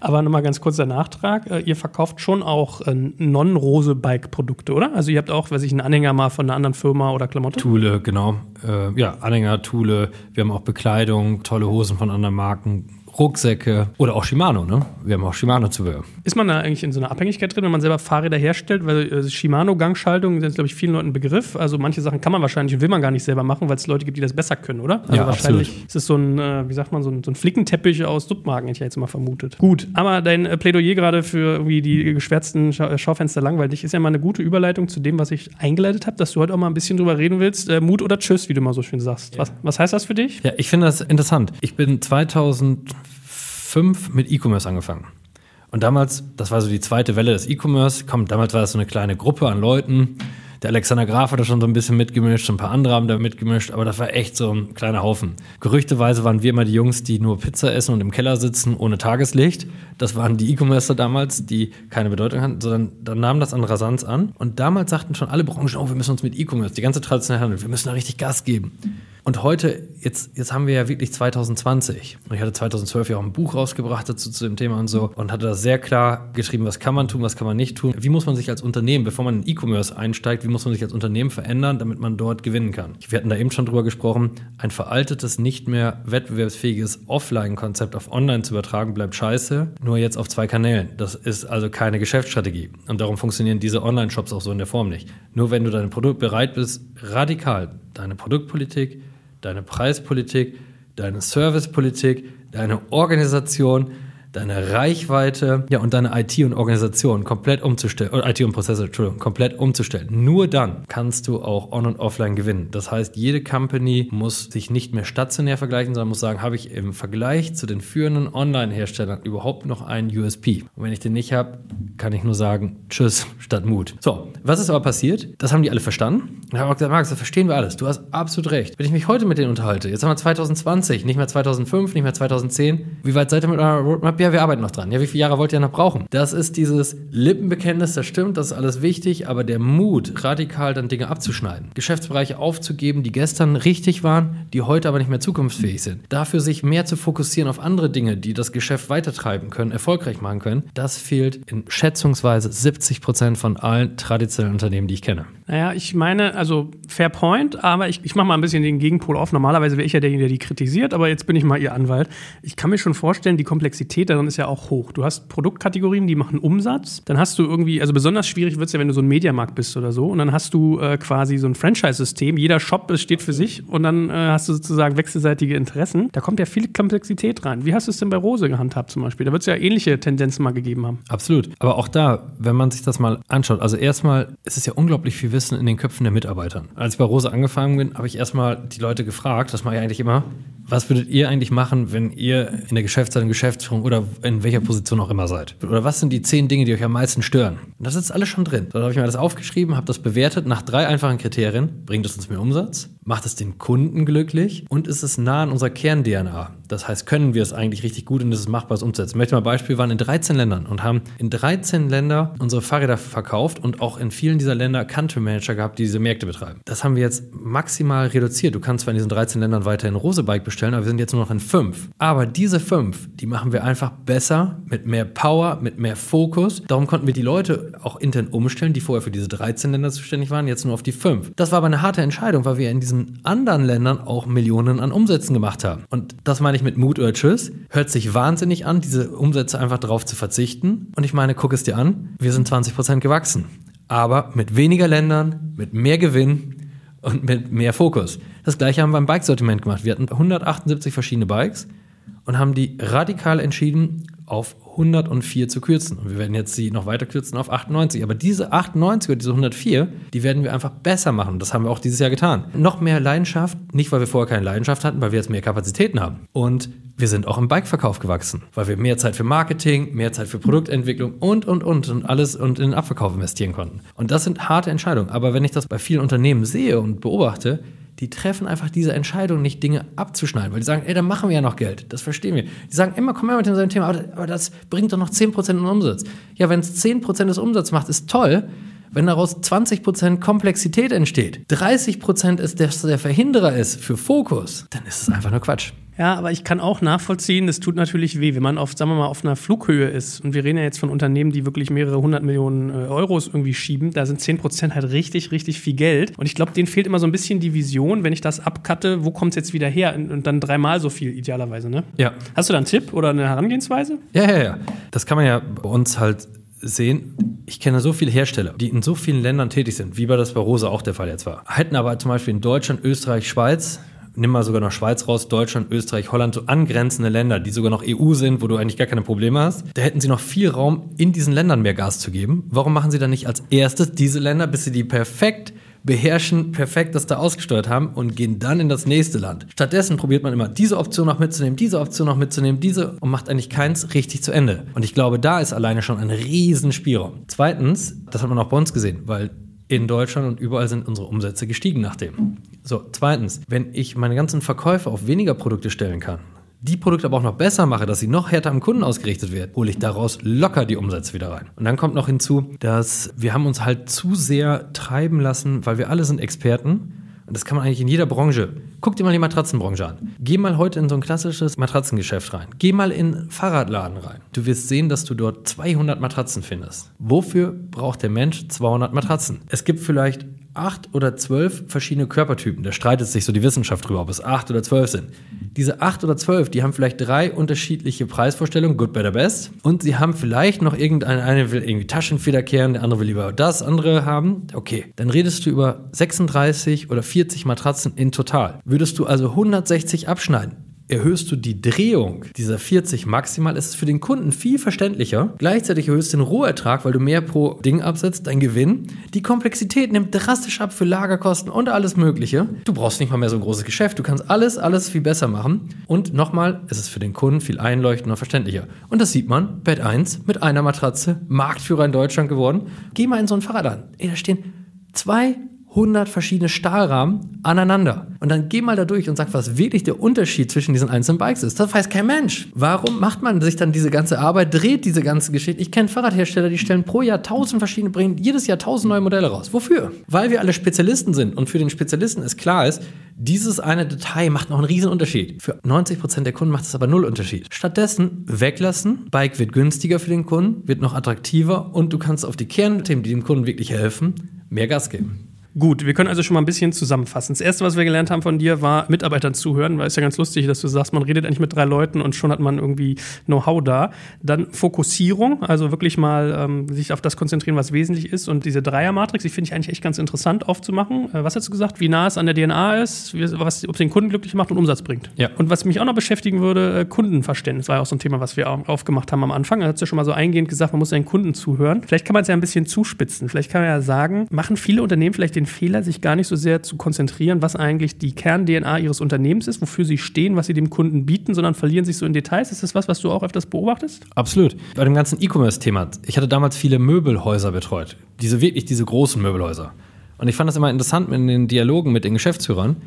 Aber nochmal ganz kurz der Nachtrag. Äh, ihr verkauft schon auch äh, Non-Rose-Bike-Produkte, oder? Also ihr habt auch, weiß ich, einen Anhänger mal von einer anderen Firma oder Klamotte? Thule, genau. Äh, ja, Anhänger, Thule. Wir haben auch Bekleidung, tolle Hosen von anderen Marken. Rucksäcke oder auch Shimano, ne? Wir haben auch Shimano-Zubehör. Ist man da eigentlich in so einer Abhängigkeit drin, wenn man selber Fahrräder herstellt? Weil äh, Shimano-Gangschaltungen sind, glaube ich, vielen Leuten ein Begriff. Also manche Sachen kann man wahrscheinlich und will man gar nicht selber machen, weil es Leute gibt, die das besser können, oder? Also ja, wahrscheinlich absolut. ist es so ein, äh, wie sagt man, so ein, so ein Flickenteppich aus Submarken, hätte ich jetzt mal vermutet. Gut, aber dein äh, Plädoyer gerade für irgendwie die geschwärzten Scha äh, Schaufenster langweilig ist ja mal eine gute Überleitung zu dem, was ich eingeleitet habe, dass du heute auch mal ein bisschen drüber reden willst. Äh, Mut oder Tschüss, wie du mal so schön sagst. Was, was heißt das für dich? Ja, ich finde das interessant. Ich bin 2005 mit E-Commerce angefangen. Und damals, das war so die zweite Welle des E-Commerce, komm, damals war das so eine kleine Gruppe an Leuten. Der Alexander Graf hat da schon so ein bisschen mitgemischt, ein paar andere haben da mitgemischt, aber das war echt so ein kleiner Haufen. Gerüchteweise waren wir immer die Jungs, die nur Pizza essen und im Keller sitzen ohne Tageslicht. Das waren die E-Commercer damals, die keine Bedeutung hatten, sondern dann nahm das an Rasanz an. Und damals sagten schon alle Branchen, oh, wir müssen uns mit E-Commerce, die ganze traditionelle Handel, wir müssen da richtig Gas geben. Und heute, jetzt, jetzt haben wir ja wirklich 2020. Und ich hatte 2012 ja auch ein Buch rausgebracht dazu zu dem Thema und so und hatte da sehr klar geschrieben, was kann man tun, was kann man nicht tun. Wie muss man sich als Unternehmen, bevor man in E-Commerce einsteigt, wie muss man sich als Unternehmen verändern, damit man dort gewinnen kann? Wir hatten da eben schon drüber gesprochen. Ein veraltetes, nicht mehr wettbewerbsfähiges Offline-Konzept auf Online zu übertragen, bleibt scheiße. Nur jetzt auf zwei Kanälen. Das ist also keine Geschäftsstrategie. Und darum funktionieren diese Online-Shops auch so in der Form nicht. Nur wenn du dein Produkt bereit bist, radikal deine Produktpolitik, deine Preispolitik, deine Servicepolitik, deine Organisation, deine Reichweite, ja, und deine IT und Organisation komplett umzustellen, oder IT und Prozesse, Entschuldigung, komplett umzustellen. Nur dann kannst du auch on- und offline gewinnen. Das heißt, jede Company muss sich nicht mehr stationär vergleichen, sondern muss sagen, habe ich im Vergleich zu den führenden Online-Herstellern überhaupt noch einen USP? Und wenn ich den nicht habe, kann ich nur sagen, tschüss statt Mut. So, was ist aber passiert? Das haben die alle verstanden. Und ich habe auch gesagt, Max, das verstehen wir alles. Du hast absolut recht. Wenn ich mich heute mit denen unterhalte, jetzt haben wir 2020, nicht mehr 2005, nicht mehr 2010. Wie weit seid ihr mit eurer Roadmap? Ja, wir arbeiten noch dran. Ja, wie viele Jahre wollt ihr noch brauchen? Das ist dieses Lippenbekenntnis, das stimmt, das ist alles wichtig, aber der Mut, radikal dann Dinge abzuschneiden, Geschäftsbereiche aufzugeben, die gestern richtig waren, die heute aber nicht mehr zukunftsfähig sind. Dafür sich mehr zu fokussieren auf andere Dinge, die das Geschäft weitertreiben können, erfolgreich machen können, das fehlt in schätzungsweise 70 Prozent von allen traditionellen Unternehmen, die ich kenne. Naja, ich meine, also fair point, aber ich, ich mache mal ein bisschen den Gegenpol auf. Normalerweise wäre ich ja derjenige, der die kritisiert, aber jetzt bin ich mal ihr Anwalt. Ich kann mir schon vorstellen, die Komplexität darin ist ja auch hoch. Du hast Produktkategorien, die machen Umsatz. Dann hast du irgendwie, also besonders schwierig wird es ja, wenn du so ein Mediamarkt bist oder so. Und dann hast du äh, quasi so ein Franchise-System. Jeder Shop steht für sich und dann äh, hast du sozusagen wechselseitige Interessen. Da kommt ja viel Komplexität rein. Wie hast du es denn bei Rose gehandhabt zum Beispiel? Da wird es ja ähnliche Tendenzen mal gegeben haben. Absolut. Aber auch da, wenn man sich das mal anschaut, also erstmal, es ist ja unglaublich viel Wissen in den Köpfen der Mitarbeiter. Als ich bei Rose angefangen bin, habe ich erstmal die Leute gefragt, das mache ich eigentlich immer, was würdet ihr eigentlich machen, wenn ihr in der Geschäftsleitung, Geschäftsführung oder in welcher Position auch immer seid? Oder was sind die zehn Dinge, die euch am meisten stören? Und das ist alles schon drin. Da habe ich mir das aufgeschrieben, habe das bewertet nach drei einfachen Kriterien. Bringt es uns mehr Umsatz? Macht es den Kunden glücklich? Und ist es nah an unserer Kern-DNA? Das heißt, können wir es eigentlich richtig gut und ist es machbar, es umzusetzen? Ich möchte mal ein Beispiel, wir waren in 13 Ländern und haben in 13 Länder unsere Fahrräder verkauft und auch in vielen dieser Länder Country Manager gehabt, die diese Märkte betreiben. Das haben wir jetzt maximal reduziert. Du kannst zwar in diesen 13 Ländern weiterhin Rosebike bestellen, aber wir sind jetzt nur noch in fünf. Aber diese fünf, die machen wir einfach besser, mit mehr Power, mit mehr Fokus. Darum konnten wir die Leute auch intern umstellen, die vorher für diese 13 Länder zuständig waren, jetzt nur auf die fünf. Das war aber eine harte Entscheidung, weil wir in diesen anderen Ländern auch Millionen an Umsätzen gemacht haben. Und das meine ich mit Mut oder Tschüss. Hört sich wahnsinnig an, diese Umsätze einfach darauf zu verzichten. Und ich meine, guck es dir an, wir sind 20% gewachsen. Aber mit weniger Ländern, mit mehr Gewinn und mit mehr Fokus. Das gleiche haben wir im Bikesortiment gemacht. Wir hatten 178 verschiedene Bikes und haben die radikal entschieden, auf 104 zu kürzen. Und wir werden jetzt sie noch weiter kürzen auf 98. Aber diese 98 oder diese 104, die werden wir einfach besser machen. Das haben wir auch dieses Jahr getan. Noch mehr Leidenschaft, nicht weil wir vorher keine Leidenschaft hatten, weil wir jetzt mehr Kapazitäten haben. Und wir sind auch im Bikeverkauf gewachsen, weil wir mehr Zeit für Marketing, mehr Zeit für Produktentwicklung und, und, und und alles und in den Abverkauf investieren konnten. Und das sind harte Entscheidungen. Aber wenn ich das bei vielen Unternehmen sehe und beobachte, die treffen einfach diese Entscheidung nicht, Dinge abzuschneiden, weil die sagen, ey, dann machen wir ja noch Geld. Das verstehen wir. Die sagen immer, komm her mit dem Thema, aber, aber das bringt doch noch 10% in Umsatz. Ja, wenn es 10% des Umsatzes macht, ist toll. Wenn daraus 20% Komplexität entsteht, 30% ist, dass der Verhinderer ist für Fokus, dann ist es einfach nur Quatsch. Ja, aber ich kann auch nachvollziehen, das tut natürlich weh, wenn man auf, sagen wir mal, auf einer Flughöhe ist. Und wir reden ja jetzt von Unternehmen, die wirklich mehrere hundert Millionen äh, Euros irgendwie schieben. Da sind 10 Prozent halt richtig, richtig viel Geld. Und ich glaube, denen fehlt immer so ein bisschen die Vision, wenn ich das abcutte, wo kommt es jetzt wieder her? Und, und dann dreimal so viel idealerweise, ne? Ja. Hast du da einen Tipp oder eine Herangehensweise? Ja, ja, ja. Das kann man ja bei uns halt sehen. Ich kenne so viele Hersteller, die in so vielen Ländern tätig sind, wie bei das bei Rosa auch der Fall jetzt war. Hätten aber zum Beispiel in Deutschland, Österreich, Schweiz, nimm mal sogar noch Schweiz raus, Deutschland, Österreich, Holland, so angrenzende Länder, die sogar noch EU sind, wo du eigentlich gar keine Probleme hast, da hätten sie noch viel Raum, in diesen Ländern mehr Gas zu geben. Warum machen sie dann nicht als erstes diese Länder, bis sie die perfekt beherrschen, perfekt das da ausgesteuert haben und gehen dann in das nächste Land. Stattdessen probiert man immer diese Option noch mitzunehmen, diese Option noch mitzunehmen, diese und macht eigentlich keins richtig zu Ende. Und ich glaube, da ist alleine schon ein riesen Spielraum. Zweitens, das hat man auch bei uns gesehen, weil in Deutschland und überall sind unsere Umsätze gestiegen nachdem. So, zweitens, wenn ich meine ganzen Verkäufe auf weniger Produkte stellen kann, die Produkte aber auch noch besser mache, dass sie noch härter am Kunden ausgerichtet werden, hole ich daraus locker die Umsätze wieder rein. Und dann kommt noch hinzu, dass wir haben uns halt zu sehr treiben lassen, weil wir alle sind Experten. Und das kann man eigentlich in jeder Branche. Guck dir mal die Matratzenbranche an. Geh mal heute in so ein klassisches Matratzengeschäft rein. Geh mal in Fahrradladen rein. Du wirst sehen, dass du dort 200 Matratzen findest. Wofür braucht der Mensch 200 Matratzen? Es gibt vielleicht acht oder zwölf verschiedene Körpertypen. Da streitet sich so die Wissenschaft drüber, ob es acht oder zwölf sind. Diese acht oder zwölf, die haben vielleicht drei unterschiedliche Preisvorstellungen, good, better, best. Und sie haben vielleicht noch irgendeine, eine will irgendwie Taschenfeder kehren, der andere will lieber das, andere haben. Okay, dann redest du über 36 oder 40 Matratzen in total. Würdest du also 160 abschneiden, erhöhst du die Drehung dieser 40 maximal, ist es für den Kunden viel verständlicher. Gleichzeitig erhöhst du den Rohertrag, weil du mehr pro Ding absetzt, dein Gewinn. Die Komplexität nimmt drastisch ab für Lagerkosten und alles Mögliche. Du brauchst nicht mal mehr so ein großes Geschäft. Du kannst alles, alles viel besser machen. Und nochmal, es ist für den Kunden viel einleuchtender und verständlicher. Und das sieht man, Bett 1 mit einer Matratze, Marktführer in Deutschland geworden. Geh mal in so ein Fahrradladen. Ey, da stehen zwei 100 verschiedene Stahlrahmen aneinander. Und dann geh mal da durch und sag, was wirklich der Unterschied zwischen diesen einzelnen Bikes ist. Das weiß kein Mensch. Warum macht man sich dann diese ganze Arbeit, dreht diese ganze Geschichte? Ich kenne Fahrradhersteller, die stellen pro Jahr tausend verschiedene, bringen jedes Jahr tausend neue Modelle raus. Wofür? Weil wir alle Spezialisten sind und für den Spezialisten ist klar ist, dieses eine Detail macht noch einen riesen Unterschied. Für 90 Prozent der Kunden macht es aber null Unterschied. Stattdessen weglassen, Bike wird günstiger für den Kunden, wird noch attraktiver und du kannst auf die Kernthemen, die dem Kunden wirklich helfen, mehr Gas geben. Gut, wir können also schon mal ein bisschen zusammenfassen. Das erste, was wir gelernt haben von dir, war Mitarbeitern zuhören, weil es ja ganz lustig, dass du sagst, man redet eigentlich mit drei Leuten und schon hat man irgendwie Know-how da. Dann Fokussierung, also wirklich mal ähm, sich auf das konzentrieren, was wesentlich ist. Und diese Dreiermatrix, die finde ich eigentlich echt ganz interessant aufzumachen. Äh, was hast du gesagt? Wie nah es an der DNA ist, wie, was, ob es den Kunden glücklich macht und Umsatz bringt. Ja. Und was mich auch noch beschäftigen würde, äh, Kundenverständnis war ja auch so ein Thema, was wir auch aufgemacht haben am Anfang. Da hast du ja schon mal so eingehend gesagt, man muss seinen Kunden zuhören. Vielleicht kann man es ja ein bisschen zuspitzen. Vielleicht kann man ja sagen, machen viele Unternehmen vielleicht den Fehler, sich gar nicht so sehr zu konzentrieren, was eigentlich die Kern-DNA ihres Unternehmens ist, wofür sie stehen, was sie dem Kunden bieten, sondern verlieren sich so in Details. Ist das was, was du auch öfters beobachtest? Absolut. Bei dem ganzen E-Commerce-Thema. Ich hatte damals viele Möbelhäuser betreut. Diese wirklich, diese großen Möbelhäuser. Und ich fand das immer interessant in den Dialogen mit den Geschäftsführern,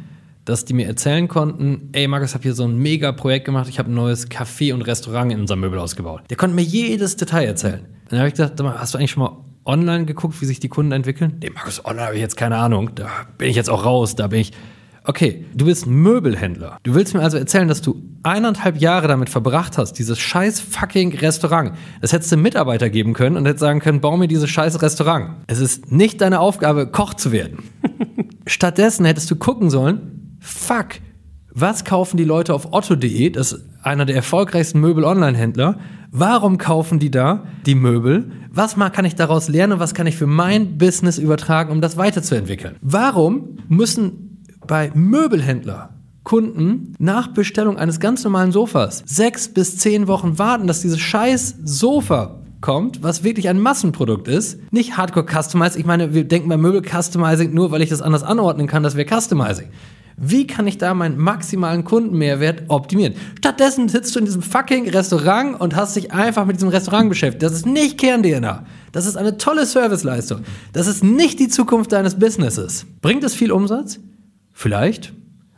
dass die mir erzählen konnten, ey Markus, ich habe hier so ein mega Projekt gemacht, ich habe ein neues Café und Restaurant in unserem Möbelhaus gebaut. Der konnte mir jedes Detail erzählen. Dann habe ich gedacht, hast du eigentlich schon mal online geguckt, wie sich die Kunden entwickeln? Nee, Markus, online habe ich jetzt keine Ahnung. Da bin ich jetzt auch raus. Da bin ich. Okay, du bist Möbelhändler. Du willst mir also erzählen, dass du eineinhalb Jahre damit verbracht hast, dieses scheiß fucking Restaurant. Das hättest du Mitarbeiter geben können und hättest sagen können, bau mir dieses scheiß Restaurant. Es ist nicht deine Aufgabe, Koch zu werden. Stattdessen hättest du gucken sollen, fuck, was kaufen die Leute auf otto.de, das einer der erfolgreichsten Möbel-Online-Händler, Warum kaufen die da die Möbel? Was kann ich daraus lernen? Was kann ich für mein Business übertragen, um das weiterzuentwickeln? Warum müssen bei Möbelhändler Kunden nach Bestellung eines ganz normalen Sofas sechs bis zehn Wochen warten, dass dieses scheiß Sofa kommt, was wirklich ein Massenprodukt ist, nicht Hardcore Customizing. Ich meine, wir denken bei Möbel Customizing nur, weil ich das anders anordnen kann, das wäre Customizing. Wie kann ich da meinen maximalen Kundenmehrwert optimieren? Stattdessen sitzt du in diesem fucking Restaurant und hast dich einfach mit diesem Restaurant beschäftigt. Das ist nicht Kern-DNA. Das ist eine tolle Serviceleistung. Das ist nicht die Zukunft deines Businesses. Bringt es viel Umsatz? Vielleicht.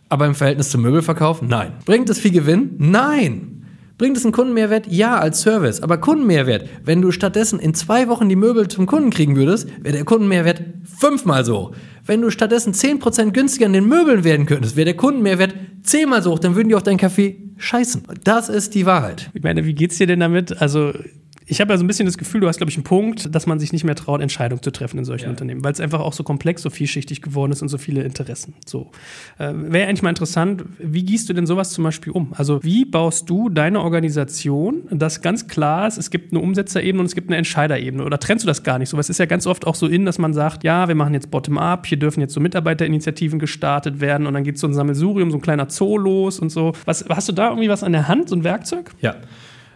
Aber im Verhältnis zum Möbelverkauf? Nein. Bringt es viel Gewinn? Nein. Bringt es einen Kundenmehrwert? Ja, als Service. Aber Kundenmehrwert, wenn du stattdessen in zwei Wochen die Möbel zum Kunden kriegen würdest, wäre der Kundenmehrwert fünfmal so. Wenn du stattdessen 10% günstiger an den Möbeln werden könntest, wäre der Kundenmehrwert zehnmal so hoch, dann würden die auf deinen Kaffee scheißen. Das ist die Wahrheit. Ich meine, wie geht's dir denn damit? Also, ich habe ja so ein bisschen das Gefühl, du hast, glaube ich, einen Punkt, dass man sich nicht mehr traut, Entscheidungen zu treffen in solchen ja. Unternehmen, weil es einfach auch so komplex, so vielschichtig geworden ist und so viele Interessen. So. Äh, Wäre eigentlich mal interessant, wie gehst du denn sowas zum Beispiel um? Also, wie baust du deine Organisation, dass ganz klar ist, es gibt eine Umsetzerebene und es gibt eine Entscheiderebene? Oder trennst du das gar nicht so? Was ist ja ganz oft auch so in, dass man sagt, ja, wir machen jetzt Bottom-up, hier dürfen jetzt so Mitarbeiterinitiativen gestartet werden und dann geht so ein Sammelsurium, so ein kleiner Zoo los und so. Was, hast du da irgendwie was an der Hand, so ein Werkzeug? Ja.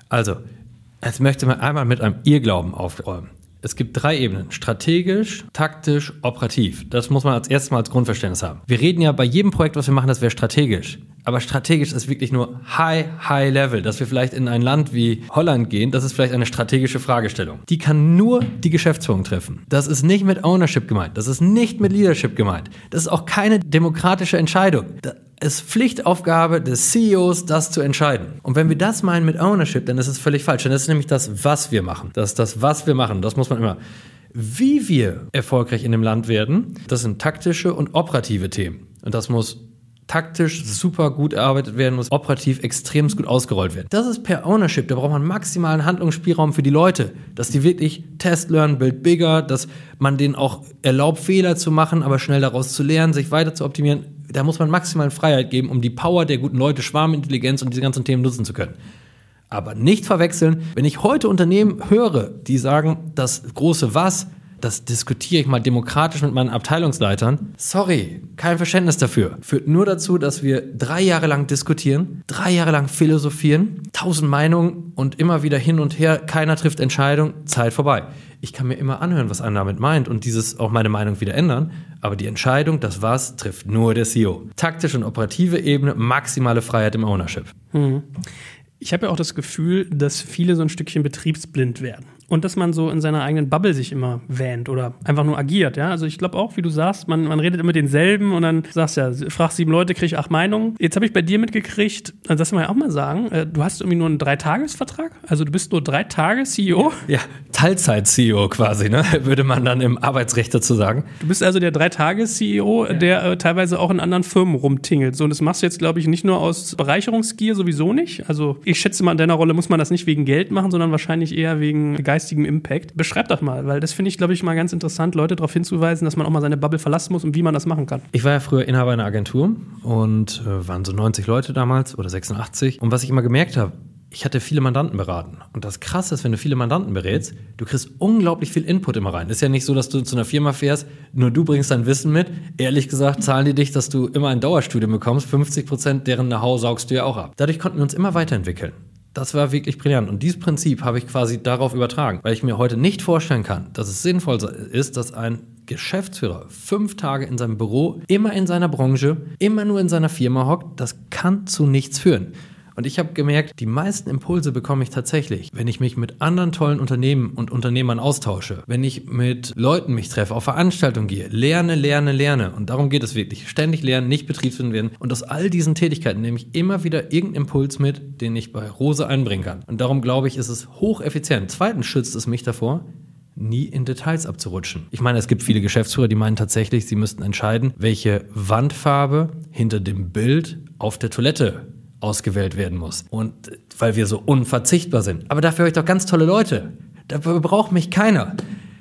Also, Jetzt möchte man einmal mit einem Irrglauben aufräumen. Es gibt drei Ebenen. Strategisch, taktisch, operativ. Das muss man als erstes mal als Grundverständnis haben. Wir reden ja bei jedem Projekt, was wir machen, das wäre strategisch. Aber strategisch ist wirklich nur high, high level. Dass wir vielleicht in ein Land wie Holland gehen, das ist vielleicht eine strategische Fragestellung. Die kann nur die Geschäftsführung treffen. Das ist nicht mit Ownership gemeint. Das ist nicht mit Leadership gemeint. Das ist auch keine demokratische Entscheidung ist Pflichtaufgabe des CEOs, das zu entscheiden. Und wenn wir das meinen mit Ownership, dann ist es völlig falsch. Dann ist es nämlich das, was wir machen. Das ist das, was wir machen. Das muss man immer. Wie wir erfolgreich in dem Land werden, das sind taktische und operative Themen. Und das muss taktisch super gut erarbeitet werden, muss operativ extrem gut ausgerollt werden. Das ist per Ownership, da braucht man maximalen Handlungsspielraum für die Leute, dass die wirklich Test, Learn, Build Bigger, dass man denen auch erlaubt, Fehler zu machen, aber schnell daraus zu lernen, sich weiter zu optimieren da muss man maximale Freiheit geben, um die Power der guten Leute, Schwarmintelligenz und diese ganzen Themen nutzen zu können. Aber nicht verwechseln, wenn ich heute Unternehmen höre, die sagen, das große Was, das diskutiere ich mal demokratisch mit meinen Abteilungsleitern. Sorry, kein Verständnis dafür. Führt nur dazu, dass wir drei Jahre lang diskutieren, drei Jahre lang philosophieren, tausend Meinungen und immer wieder hin und her, keiner trifft Entscheidung, Zeit vorbei. Ich kann mir immer anhören, was einer damit meint und dieses auch meine Meinung wieder ändern, aber die Entscheidung, das was, trifft nur der CEO. Taktische und operative Ebene, maximale Freiheit im Ownership. Mhm. Ich habe ja auch das Gefühl, dass viele so ein Stückchen betriebsblind werden und dass man so in seiner eigenen Bubble sich immer wähnt oder einfach nur agiert. Ja? Also ich glaube auch, wie du sagst, man, man redet immer denselben und dann sagst ja, frag sieben Leute, krieg acht Meinungen. Jetzt habe ich bei dir mitgekriegt, also das muss man ja auch mal sagen, äh, du hast irgendwie nur einen Dreitagesvertrag, also du bist nur drei Tage CEO. Ja, Teilzeit-CEO quasi, ne? würde man dann im Arbeitsrecht dazu sagen. Du bist also der Drei-Tages-CEO, ja. der äh, teilweise auch in anderen Firmen rumtingelt. So, und das machst du jetzt, glaube ich, nicht nur aus Bereicherungsgier, sowieso nicht. Also ich schätze mal, in deiner Rolle muss man das nicht wegen Geld machen, sondern wahrscheinlich eher wegen Geist geistigem Impact. Beschreib doch mal, weil das finde ich, glaube ich, mal ganz interessant, Leute darauf hinzuweisen, dass man auch mal seine Bubble verlassen muss und wie man das machen kann. Ich war ja früher Inhaber einer Agentur und äh, waren so 90 Leute damals oder 86. Und was ich immer gemerkt habe, ich hatte viele Mandanten beraten. Und das Krasse ist, wenn du viele Mandanten berätst, du kriegst unglaublich viel Input immer rein. Ist ja nicht so, dass du zu einer Firma fährst, nur du bringst dein Wissen mit. Ehrlich gesagt zahlen die dich, dass du immer ein Dauerstudium bekommst. 50 Prozent deren Know-how saugst du ja auch ab. Dadurch konnten wir uns immer weiterentwickeln. Das war wirklich brillant. Und dieses Prinzip habe ich quasi darauf übertragen, weil ich mir heute nicht vorstellen kann, dass es sinnvoll ist, dass ein Geschäftsführer fünf Tage in seinem Büro, immer in seiner Branche, immer nur in seiner Firma hockt. Das kann zu nichts führen. Und ich habe gemerkt, die meisten Impulse bekomme ich tatsächlich, wenn ich mich mit anderen tollen Unternehmen und Unternehmern austausche, wenn ich mit Leuten mich treffe, auf Veranstaltungen gehe, lerne, lerne, lerne. Und darum geht es wirklich. Ständig lernen, nicht betriebswind werden. Und aus all diesen Tätigkeiten nehme ich immer wieder irgendeinen Impuls mit, den ich bei Rose einbringen kann. Und darum glaube ich, ist es hocheffizient. Zweitens schützt es mich davor, nie in Details abzurutschen. Ich meine, es gibt viele Geschäftsführer, die meinen tatsächlich, sie müssten entscheiden, welche Wandfarbe hinter dem Bild auf der Toilette ausgewählt werden muss. Und weil wir so unverzichtbar sind. Aber dafür habe ich doch ganz tolle Leute. Dafür braucht mich keiner.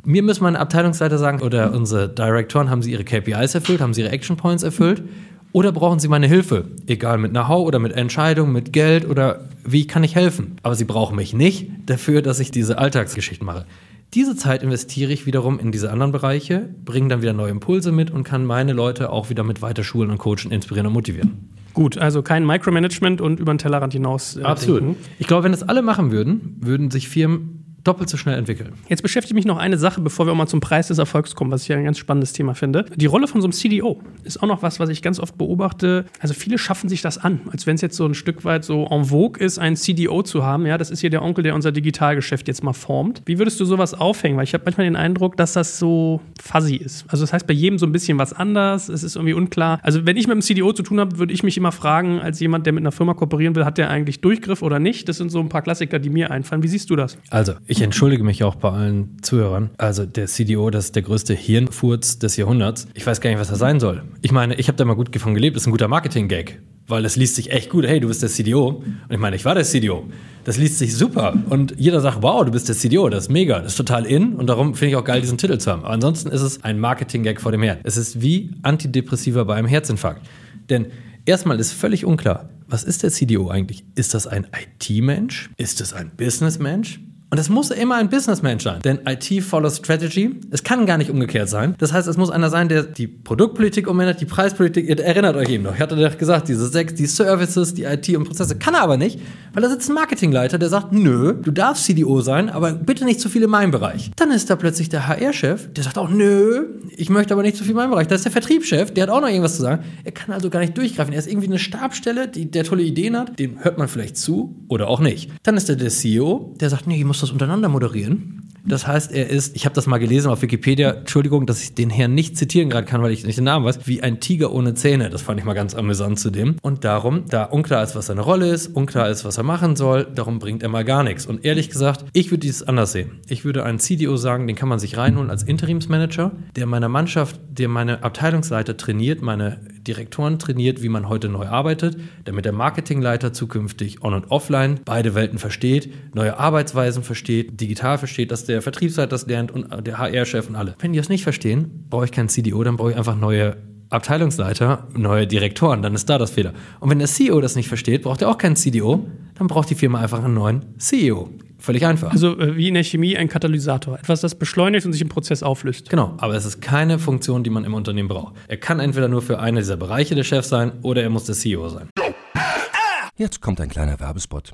Mir muss mein Abteilungsleiter sagen, oder unsere Direktoren, haben sie ihre KPIs erfüllt, haben sie ihre Action Points erfüllt? Oder brauchen sie meine Hilfe? Egal mit Know-how oder mit Entscheidungen, mit Geld oder wie kann ich helfen? Aber sie brauchen mich nicht dafür, dass ich diese Alltagsgeschichten mache. Diese Zeit investiere ich wiederum in diese anderen Bereiche, bringe dann wieder neue Impulse mit und kann meine Leute auch wieder mit weiter schulen und coachen, inspirieren und motivieren. Gut, also kein Micromanagement und über den Tellerrand hinaus. Äh, Absolut. Denken. Ich glaube, wenn das alle machen würden, würden sich Firmen doppelt so schnell entwickeln. Jetzt beschäftigt mich noch eine Sache, bevor wir auch mal zum Preis des Erfolgs kommen, was ich ja ein ganz spannendes Thema finde. Die Rolle von so einem CDO ist auch noch was, was ich ganz oft beobachte. Also viele schaffen sich das an, als wenn es jetzt so ein Stück weit so en vogue ist, einen CDO zu haben. Ja, das ist hier der Onkel, der unser Digitalgeschäft jetzt mal formt. Wie würdest du sowas aufhängen? Weil ich habe manchmal den Eindruck, dass das so fuzzy ist. Also das heißt bei jedem so ein bisschen was anders. Es ist irgendwie unklar. Also wenn ich mit einem CDO zu tun habe, würde ich mich immer fragen, als jemand, der mit einer Firma kooperieren will, hat der eigentlich Durchgriff oder nicht? Das sind so ein paar Klassiker, die mir einfallen. Wie siehst du das? Also ich entschuldige mich auch bei allen Zuhörern. Also der CDO, das ist der größte Hirnfurz des Jahrhunderts. Ich weiß gar nicht, was er sein soll. Ich meine, ich habe da mal gut davon gelebt, das ist ein guter Marketing-Gag. Weil das liest sich echt gut. Hey, du bist der CDO. Und ich meine, ich war der CDO. Das liest sich super. Und jeder sagt, wow, du bist der CDO. Das ist mega. Das ist total in. Und darum finde ich auch geil, diesen Titel zu haben. Aber ansonsten ist es ein Marketing-Gag vor dem Herrn. Es ist wie Antidepressiva bei einem Herzinfarkt. Denn erstmal ist völlig unklar, was ist der CDO eigentlich? Ist das ein IT-Mensch? Ist das ein Business-Mensch? Und es muss immer ein Businessmensch sein, denn IT follows Strategy. Es kann gar nicht umgekehrt sein. Das heißt, es muss einer sein, der die Produktpolitik umändert, die Preispolitik. Ihr erinnert euch eben noch. Ich hatte doch gesagt, diese sechs, die Services, die IT und Prozesse. Kann er aber nicht, weil da sitzt ein Marketingleiter, der sagt, nö, du darfst CDO sein, aber bitte nicht zu viel in meinem Bereich. Dann ist da plötzlich der HR-Chef, der sagt auch, nö, ich möchte aber nicht zu viel in meinem Bereich. Da ist der Vertriebschef, der hat auch noch irgendwas zu sagen. Er kann also gar nicht durchgreifen. Er ist irgendwie eine Stabstelle, die, der tolle Ideen hat, dem hört man vielleicht zu oder auch nicht. Dann ist da der CEO, der sagt, nee, ich muss muss das untereinander moderieren. Das heißt, er ist, ich habe das mal gelesen auf Wikipedia, Entschuldigung, dass ich den Herrn nicht zitieren gerade kann, weil ich nicht den Namen weiß, wie ein Tiger ohne Zähne. Das fand ich mal ganz amüsant zu dem. Und darum, da unklar ist, was seine Rolle ist, unklar ist, was er machen soll, darum bringt er mal gar nichts. Und ehrlich gesagt, ich würde dies anders sehen. Ich würde einen CDO sagen, den kann man sich reinholen als Interimsmanager, der meiner Mannschaft, der meine Abteilungsleiter trainiert, meine Direktoren trainiert, wie man heute neu arbeitet, damit der Marketingleiter zukünftig on- und offline beide Welten versteht, neue Arbeitsweisen versteht, digital versteht, dass der Vertriebsleiter das lernt und der HR-Chef und alle. Wenn die das nicht verstehen, brauche ich keinen CDO, dann brauche ich einfach neue Abteilungsleiter, neue Direktoren, dann ist da das Fehler. Und wenn der CEO das nicht versteht, braucht er auch keinen CDO, dann braucht die Firma einfach einen neuen CEO. Völlig einfach. Also äh, wie in der Chemie ein Katalysator. Etwas, das beschleunigt und sich im Prozess auflöst. Genau, aber es ist keine Funktion, die man im Unternehmen braucht. Er kann entweder nur für einen dieser Bereiche der Chef sein oder er muss der CEO sein. Jetzt kommt ein kleiner Werbespot.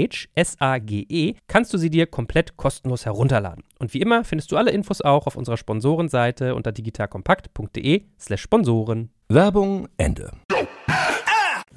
Sage, S-A-G-E, kannst du sie dir komplett kostenlos herunterladen. Und wie immer findest du alle Infos auch auf unserer Sponsorenseite unter digitalkompakt.de slash Sponsoren. Werbung Ende.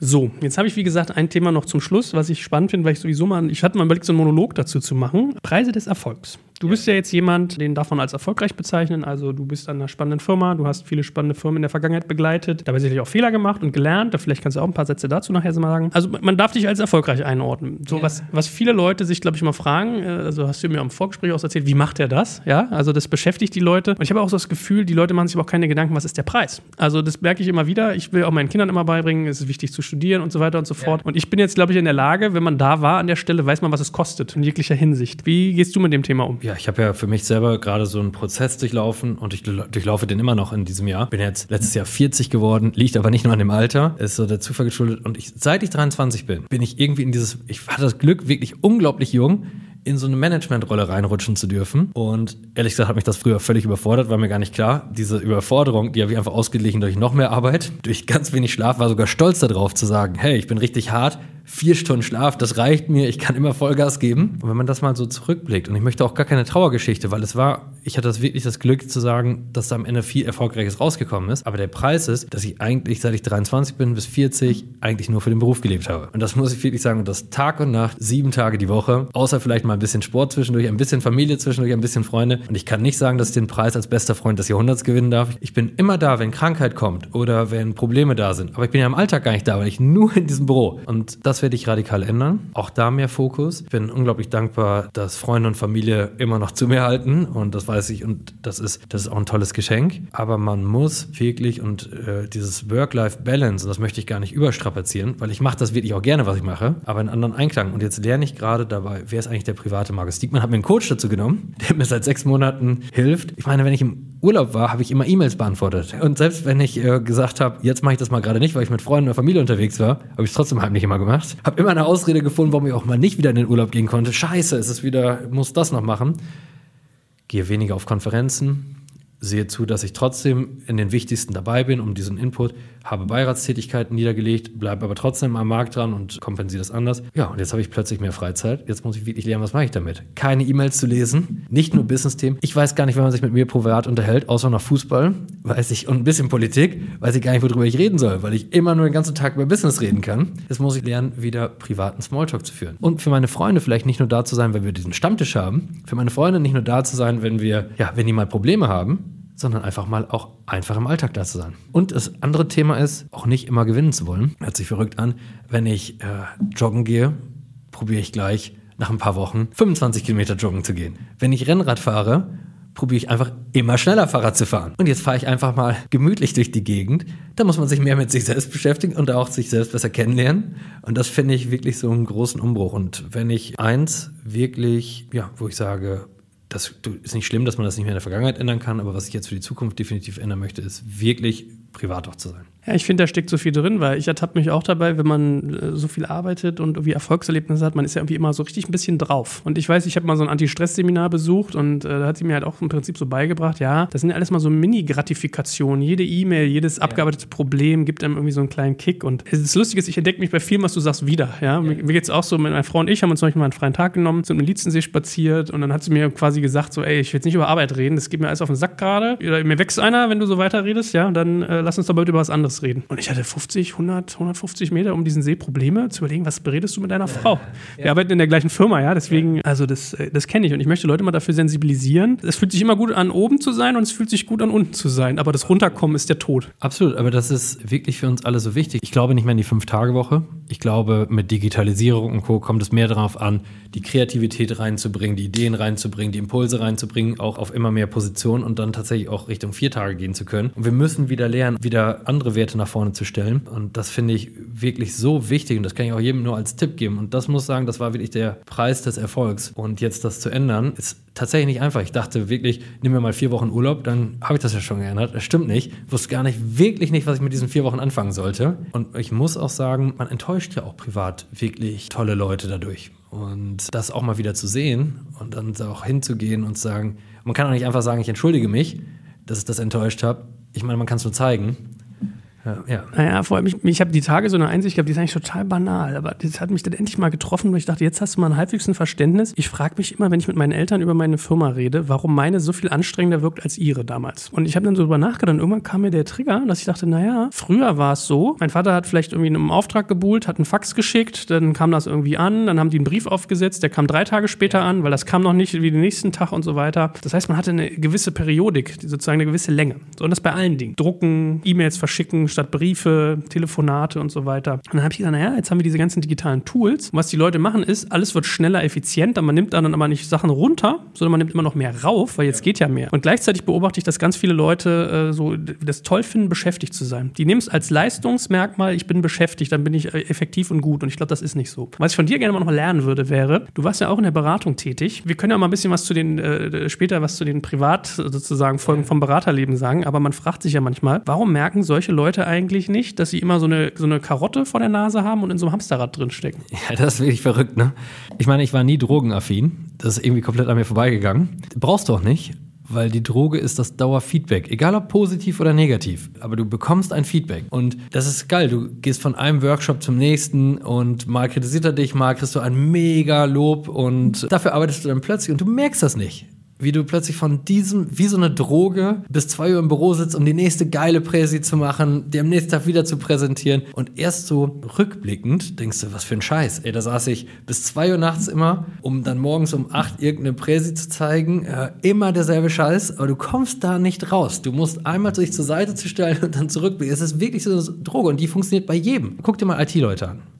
So, jetzt habe ich wie gesagt ein Thema noch zum Schluss, was ich spannend finde, weil ich sowieso mal, ich hatte mal überlegt, so einen Monolog dazu zu machen. Preise des Erfolgs. Du bist ja jetzt jemand, den darf man als erfolgreich bezeichnen. Also du bist an einer spannenden Firma, du hast viele spannende Firmen in der Vergangenheit begleitet, dabei sicherlich auch Fehler gemacht und gelernt. Vielleicht kannst du auch ein paar Sätze dazu nachher mal sagen. Also man darf dich als erfolgreich einordnen. So ja. was, was viele Leute sich, glaube ich, immer fragen, äh, also hast du mir am Vorgespräch auch erzählt, wie macht er das? Ja, also das beschäftigt die Leute. Und ich habe auch so das Gefühl, die Leute machen sich aber auch keine Gedanken, was ist der Preis? Also das merke ich immer wieder. Ich will auch meinen Kindern immer beibringen, es ist wichtig zu studieren und so weiter und so fort. Ja. Und ich bin jetzt, glaube ich, in der Lage, wenn man da war an der Stelle, weiß man, was es kostet in jeglicher Hinsicht. Wie gehst du mit dem Thema um? Ja, ich habe ja für mich selber gerade so einen Prozess durchlaufen und ich durchlaufe den immer noch in diesem Jahr. Bin jetzt letztes Jahr 40 geworden, liegt aber nicht nur an dem Alter, ist so der Zufall geschuldet. Und ich, seit ich 23 bin, bin ich irgendwie in dieses, ich hatte das Glück, wirklich unglaublich jung, in so eine Managementrolle reinrutschen zu dürfen. Und ehrlich gesagt hat mich das früher völlig überfordert, war mir gar nicht klar. Diese Überforderung, die habe ich einfach ausgeglichen durch noch mehr Arbeit, durch ganz wenig Schlaf, war sogar stolz darauf zu sagen, hey, ich bin richtig hart, vier Stunden Schlaf, das reicht mir, ich kann immer Vollgas geben. Und wenn man das mal so zurückblickt, und ich möchte auch gar keine Trauergeschichte, weil es war, ich hatte das wirklich das Glück zu sagen, dass da am Ende viel Erfolgreiches rausgekommen ist. Aber der Preis ist, dass ich eigentlich, seit ich 23 bin bis 40, eigentlich nur für den Beruf gelebt habe. Und das muss ich wirklich sagen, und das Tag und Nacht, sieben Tage die Woche, außer vielleicht mal ein bisschen Sport zwischendurch, ein bisschen Familie zwischendurch, ein bisschen Freunde. Und ich kann nicht sagen, dass ich den Preis als bester Freund des Jahrhunderts gewinnen darf. Ich bin immer da, wenn Krankheit kommt oder wenn Probleme da sind. Aber ich bin ja im Alltag gar nicht da, weil ich nur in diesem Büro. Und das werde ich radikal ändern ändern. Auch da mehr Fokus. Ich bin unglaublich dankbar, dass Freunde und Familie immer noch zu mir halten und das weiß ich und das ist, das ist auch ein tolles Geschenk. Aber man muss wirklich und äh, dieses Work-Life-Balance, und das möchte ich gar nicht überstrapazieren, weil ich mache das wirklich auch gerne, was ich mache, aber in anderen Einklang. Und jetzt lerne ich gerade dabei, wer ist eigentlich der private Markus Diekmann, hat mir einen Coach dazu genommen, der mir seit sechs Monaten hilft. Ich meine, wenn ich im Urlaub war, habe ich immer E-Mails beantwortet. Und selbst wenn ich äh, gesagt habe, jetzt mache ich das mal gerade nicht, weil ich mit Freunden oder Familie unterwegs war, habe ich es trotzdem nicht immer gemacht. Habe immer eine Ausrede gefunden, warum ich auch mal nicht wieder in den Urlaub gehen konnte. Scheiße, es ist wieder, muss das noch machen. Gehe weniger auf Konferenzen, sehe zu, dass ich trotzdem in den wichtigsten dabei bin, um diesen Input, habe Beiratstätigkeiten niedergelegt, bleibe aber trotzdem am Markt dran und kompensiere das anders. Ja, und jetzt habe ich plötzlich mehr Freizeit. Jetzt muss ich wirklich lernen, was mache ich damit? Keine E-Mails zu lesen, nicht nur Business-Themen. Ich weiß gar nicht, wenn man sich mit mir privat unterhält, außer noch Fußball, weiß ich, und ein bisschen Politik, weiß ich gar nicht, worüber ich reden soll, weil ich immer nur den ganzen Tag über Business reden kann. Jetzt muss ich lernen, wieder privaten Smalltalk zu führen. Und für meine Freunde vielleicht nicht nur da zu sein, wenn wir diesen Stammtisch haben, für meine Freunde nicht nur da zu sein, wenn wir, ja, wenn die mal Probleme haben, sondern einfach mal auch einfach im Alltag da zu sein. Und das andere Thema ist, auch nicht immer gewinnen zu wollen. Hört sich verrückt an. Wenn ich äh, joggen gehe, probiere ich gleich nach ein paar Wochen 25 Kilometer joggen zu gehen. Wenn ich Rennrad fahre, probiere ich einfach immer schneller Fahrrad zu fahren. Und jetzt fahre ich einfach mal gemütlich durch die Gegend. Da muss man sich mehr mit sich selbst beschäftigen und auch sich selbst besser kennenlernen. Und das finde ich wirklich so einen großen Umbruch. Und wenn ich eins wirklich, ja, wo ich sage, das ist nicht schlimm, dass man das nicht mehr in der Vergangenheit ändern kann, aber was ich jetzt für die Zukunft definitiv ändern möchte, ist wirklich privat auch zu sein. Ja, ich finde, da steckt so viel drin, weil ich ertappe mich auch dabei, wenn man äh, so viel arbeitet und irgendwie Erfolgserlebnisse hat, man ist ja irgendwie immer so richtig ein bisschen drauf. Und ich weiß, ich habe mal so ein Anti-Stress-Seminar besucht und äh, da hat sie mir halt auch im Prinzip so beigebracht, ja, das sind ja alles mal so Mini-Gratifikationen. Jede E-Mail, jedes abgearbeitete Problem gibt einem irgendwie so einen kleinen Kick. Und das Lustige ist, ich entdecke mich bei vielem, was du sagst, wieder. Ja? Mir, mir geht es auch so, mit meiner Frau und ich haben uns zum Beispiel mal einen freien Tag genommen, sind im Lietzensee spaziert und dann hat sie mir quasi gesagt, so, ey, ich will jetzt nicht über Arbeit reden, das geht mir alles auf den Sack gerade. Mir wächst einer, wenn du so weiter redest, ja, dann äh, lass uns doch bald über was anderes reden. Und ich hatte 50, 100, 150 Meter um diesen See Probleme zu überlegen, was beredest du mit deiner Frau? Wir arbeiten in der gleichen Firma, ja, deswegen, also das, äh, das kenne ich und ich möchte Leute mal dafür sensibilisieren. Es fühlt sich immer gut an, oben zu sein und es fühlt sich gut an, unten zu sein, aber das Runterkommen ist der Tod. Absolut, aber das ist wirklich für uns alle so wichtig. Ich glaube nicht mehr in die Fünf-Tage-Woche. Ich glaube, mit Digitalisierung und Co. kommt es mehr darauf an, die Kreativität reinzubringen, die Ideen reinzubringen, die Impulse reinzubringen, auch auf immer mehr Positionen und dann tatsächlich auch Richtung vier Tage gehen zu können. Und wir müssen wieder lernen, wieder andere Werte nach vorne zu stellen. Und das finde ich wirklich so wichtig und das kann ich auch jedem nur als Tipp geben. Und das muss sagen, das war wirklich der Preis des Erfolgs. Und jetzt das zu ändern, ist tatsächlich nicht einfach. Ich dachte wirklich, nimm mir mal vier Wochen Urlaub, dann habe ich das ja schon geändert. Das stimmt nicht. Ich wusste gar nicht, wirklich nicht, was ich mit diesen vier Wochen anfangen sollte. Und ich muss auch sagen, man enttäuscht ja auch privat wirklich tolle Leute dadurch. Und das auch mal wieder zu sehen und dann auch hinzugehen und sagen, man kann auch nicht einfach sagen, ich entschuldige mich, dass ich das enttäuscht habe. Ich meine, man kann es nur zeigen. Ja, ja. Naja, vor allem, ich, ich habe die Tage so eine Einsicht gehabt, die ist eigentlich total banal, aber das hat mich dann endlich mal getroffen, weil ich dachte, jetzt hast du mal ein halbwegs ein Verständnis. Ich frage mich immer, wenn ich mit meinen Eltern über meine Firma rede, warum meine so viel anstrengender wirkt als ihre damals. Und ich habe dann so drüber nachgedacht und irgendwann kam mir der Trigger, dass ich dachte, naja, früher war es so, mein Vater hat vielleicht irgendwie einen Auftrag gebuhlt, hat einen Fax geschickt, dann kam das irgendwie an, dann haben die einen Brief aufgesetzt, der kam drei Tage später an, weil das kam noch nicht wie den nächsten Tag und so weiter. Das heißt, man hatte eine gewisse Periodik, sozusagen eine gewisse Länge. So, und das bei allen Dingen. Drucken, E-Mails verschicken statt Briefe, Telefonate und so weiter. Und dann habe ich gesagt, naja, jetzt haben wir diese ganzen digitalen Tools. Und was die Leute machen ist, alles wird schneller, effizienter. Man nimmt dann aber nicht Sachen runter, sondern man nimmt immer noch mehr rauf, weil jetzt geht ja mehr. Und gleichzeitig beobachte ich, dass ganz viele Leute äh, so das toll finden, beschäftigt zu sein. Die nehmen es als Leistungsmerkmal, ich bin beschäftigt, dann bin ich äh, effektiv und gut. Und ich glaube, das ist nicht so. Was ich von dir gerne mal noch lernen würde, wäre, du warst ja auch in der Beratung tätig. Wir können ja mal ein bisschen was zu den, äh, später was zu den Privat sozusagen Folgen vom Beraterleben sagen, aber man fragt sich ja manchmal, warum merken solche Leute eigentlich nicht, dass sie immer so eine, so eine Karotte vor der Nase haben und in so einem Hamsterrad drinstecken. Ja, das ist wirklich verrückt, ne? Ich meine, ich war nie drogenaffin. Das ist irgendwie komplett an mir vorbeigegangen. Brauchst du auch nicht, weil die Droge ist das Dauerfeedback, egal ob positiv oder negativ. Aber du bekommst ein Feedback und das ist geil. Du gehst von einem Workshop zum nächsten und mal kritisiert er dich, mal kriegst du ein mega Lob und dafür arbeitest du dann plötzlich und du merkst das nicht wie du plötzlich von diesem, wie so eine Droge, bis zwei Uhr im Büro sitzt, um die nächste geile Präsi zu machen, die am nächsten Tag wieder zu präsentieren. Und erst so rückblickend denkst du, was für ein Scheiß. Ey, da saß ich bis zwei Uhr nachts immer, um dann morgens um acht irgendeine Präsi zu zeigen. Äh, immer derselbe Scheiß, aber du kommst da nicht raus. Du musst einmal sich zur Seite zu stellen und dann zurückblicken. Es ist wirklich so eine Droge und die funktioniert bei jedem. Guck dir mal IT-Leute an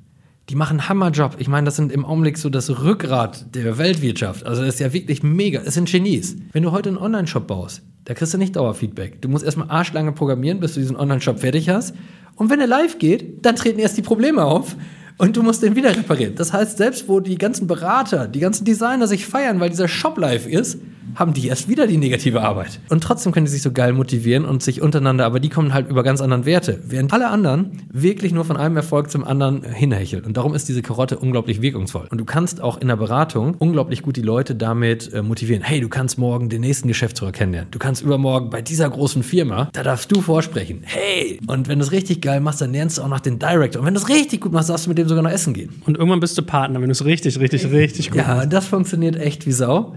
die machen einen Hammerjob. Ich meine, das sind im Augenblick so das Rückgrat der Weltwirtschaft. Also das ist ja wirklich mega. Es sind Genies. Wenn du heute einen Online-Shop baust, da kriegst du nicht Dauerfeedback. Du musst erstmal arschlange programmieren, bis du diesen Online-Shop fertig hast. Und wenn er live geht, dann treten erst die Probleme auf und du musst den wieder reparieren. Das heißt, selbst wo die ganzen Berater, die ganzen Designer sich feiern, weil dieser Shop live ist, haben die erst wieder die negative Arbeit. Und trotzdem können die sich so geil motivieren und sich untereinander, aber die kommen halt über ganz anderen Werte. Während alle anderen wirklich nur von einem Erfolg zum anderen hinhecheln. Und darum ist diese Karotte unglaublich wirkungsvoll. Und du kannst auch in der Beratung unglaublich gut die Leute damit äh, motivieren. Hey, du kannst morgen den nächsten Geschäftsführer kennenlernen. Du kannst übermorgen bei dieser großen Firma, da darfst du vorsprechen. Hey! Und wenn du es richtig geil machst, dann lernst du auch noch den Director. Und wenn du es richtig gut machst, darfst du mit dem sogar noch essen gehen. Und irgendwann bist du Partner, wenn du es richtig, richtig, richtig gut ja, machst. Ja, das funktioniert echt wie Sau.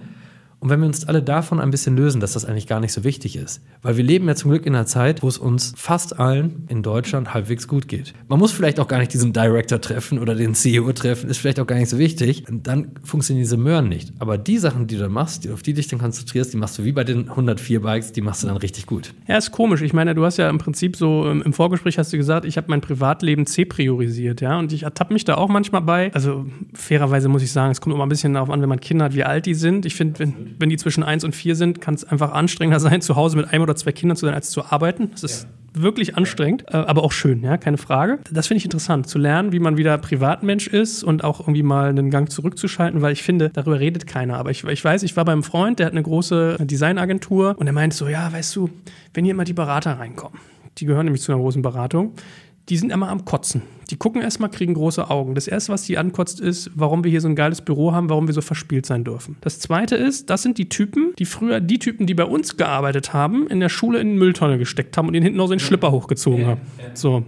Und wenn wir uns alle davon ein bisschen lösen, dass das eigentlich gar nicht so wichtig ist, weil wir leben ja zum Glück in einer Zeit, wo es uns fast allen in Deutschland halbwegs gut geht. Man muss vielleicht auch gar nicht diesen Director treffen oder den CEO treffen, ist vielleicht auch gar nicht so wichtig. Und dann funktionieren diese Möhren nicht. Aber die Sachen, die du dann machst, auf die dich dann konzentrierst, die machst du wie bei den 104 Bikes, die machst du dann richtig gut. Ja, ist komisch. Ich meine, du hast ja im Prinzip so im Vorgespräch hast du gesagt, ich habe mein Privatleben C priorisiert, ja, und ich ertappe mich da auch manchmal bei. Also fairerweise muss ich sagen, es kommt immer ein bisschen darauf an, wenn man Kinder hat, wie alt die sind. Ich finde, wenn wenn die zwischen eins und vier sind, kann es einfach anstrengender sein, zu Hause mit einem oder zwei Kindern zu sein, als zu arbeiten. Das ist ja. wirklich anstrengend, äh, aber auch schön, ja, keine Frage. Das finde ich interessant, zu lernen, wie man wieder Privatmensch ist und auch irgendwie mal einen Gang zurückzuschalten, weil ich finde, darüber redet keiner. Aber ich, ich weiß, ich war beim Freund, der hat eine große Designagentur und er meint so, ja, weißt du, wenn hier immer die Berater reinkommen, die gehören nämlich zu einer großen Beratung, die sind immer am Kotzen. Die gucken erstmal, kriegen große Augen. Das erste, was die ankotzt, ist, warum wir hier so ein geiles Büro haben, warum wir so verspielt sein dürfen. Das zweite ist, das sind die Typen, die früher die Typen, die bei uns gearbeitet haben, in der Schule in eine Mülltonne gesteckt haben und den hinten noch so den Schlipper hochgezogen haben. So.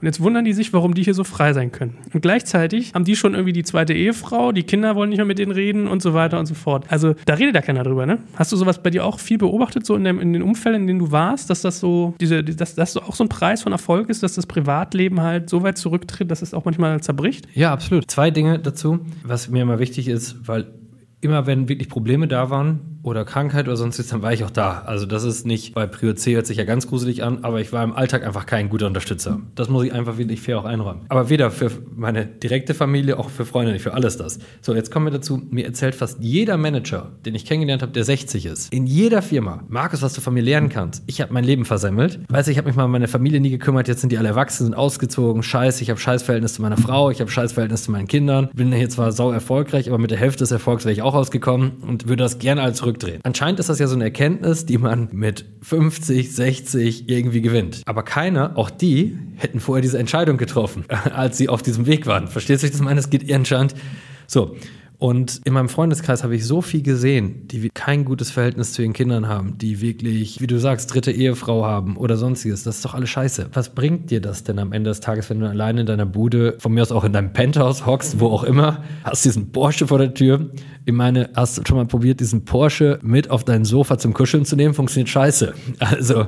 Und jetzt wundern die sich, warum die hier so frei sein können. Und gleichzeitig haben die schon irgendwie die zweite Ehefrau, die Kinder wollen nicht mehr mit denen reden und so weiter und so fort. Also da redet ja keiner drüber, ne? Hast du sowas bei dir auch viel beobachtet, so in, dem, in den Umfällen, in denen du warst, dass das so, diese, dass das so auch so ein Preis von Erfolg ist, dass das Privatleben halt so weit zurücktritt, dass es auch manchmal zerbricht? Ja, absolut. Zwei Dinge dazu, was mir immer wichtig ist, weil immer wenn wirklich Probleme da waren oder Krankheit oder sonstiges, dann war ich auch da. Also das ist nicht, bei Prio C hört sich ja ganz gruselig an, aber ich war im Alltag einfach kein guter Unterstützer. Das muss ich einfach wirklich fair auch einräumen. Aber weder für meine direkte Familie, auch für Freunde nicht, für alles das. So, jetzt kommen wir dazu, mir erzählt fast jeder Manager, den ich kennengelernt habe, der 60 ist, in jeder Firma, Markus, was du von mir lernen kannst. Ich habe mein Leben versemmelt. Weißt du, ich habe mich mal um meine Familie nie gekümmert, jetzt sind die alle erwachsen, sind ausgezogen, scheiße, ich habe Scheißverhältnis zu meiner Frau, ich habe Scheißverhältnis zu meinen Kindern, bin hier zwar sau erfolgreich, aber mit der Hälfte des Erfolgs wäre ich auch ausgekommen und würde das gerne alles zurückdrehen. Anscheinend ist das ja so eine Erkenntnis, die man mit 50, 60 irgendwie gewinnt. Aber keiner, auch die, hätten vorher diese Entscheidung getroffen, als sie auf diesem Weg waren. Verstehst du, ich das meine? Es geht anscheinend so. Und in meinem Freundeskreis habe ich so viel gesehen, die kein gutes Verhältnis zu ihren Kindern haben, die wirklich, wie du sagst, dritte Ehefrau haben oder sonstiges. Das ist doch alles scheiße. Was bringt dir das denn am Ende des Tages, wenn du alleine in deiner Bude, von mir aus auch in deinem Penthouse hockst, wo auch immer, hast diesen Porsche vor der Tür? Ich meine, hast du schon mal probiert, diesen Porsche mit auf dein Sofa zum Kuscheln zu nehmen? Funktioniert scheiße. Also,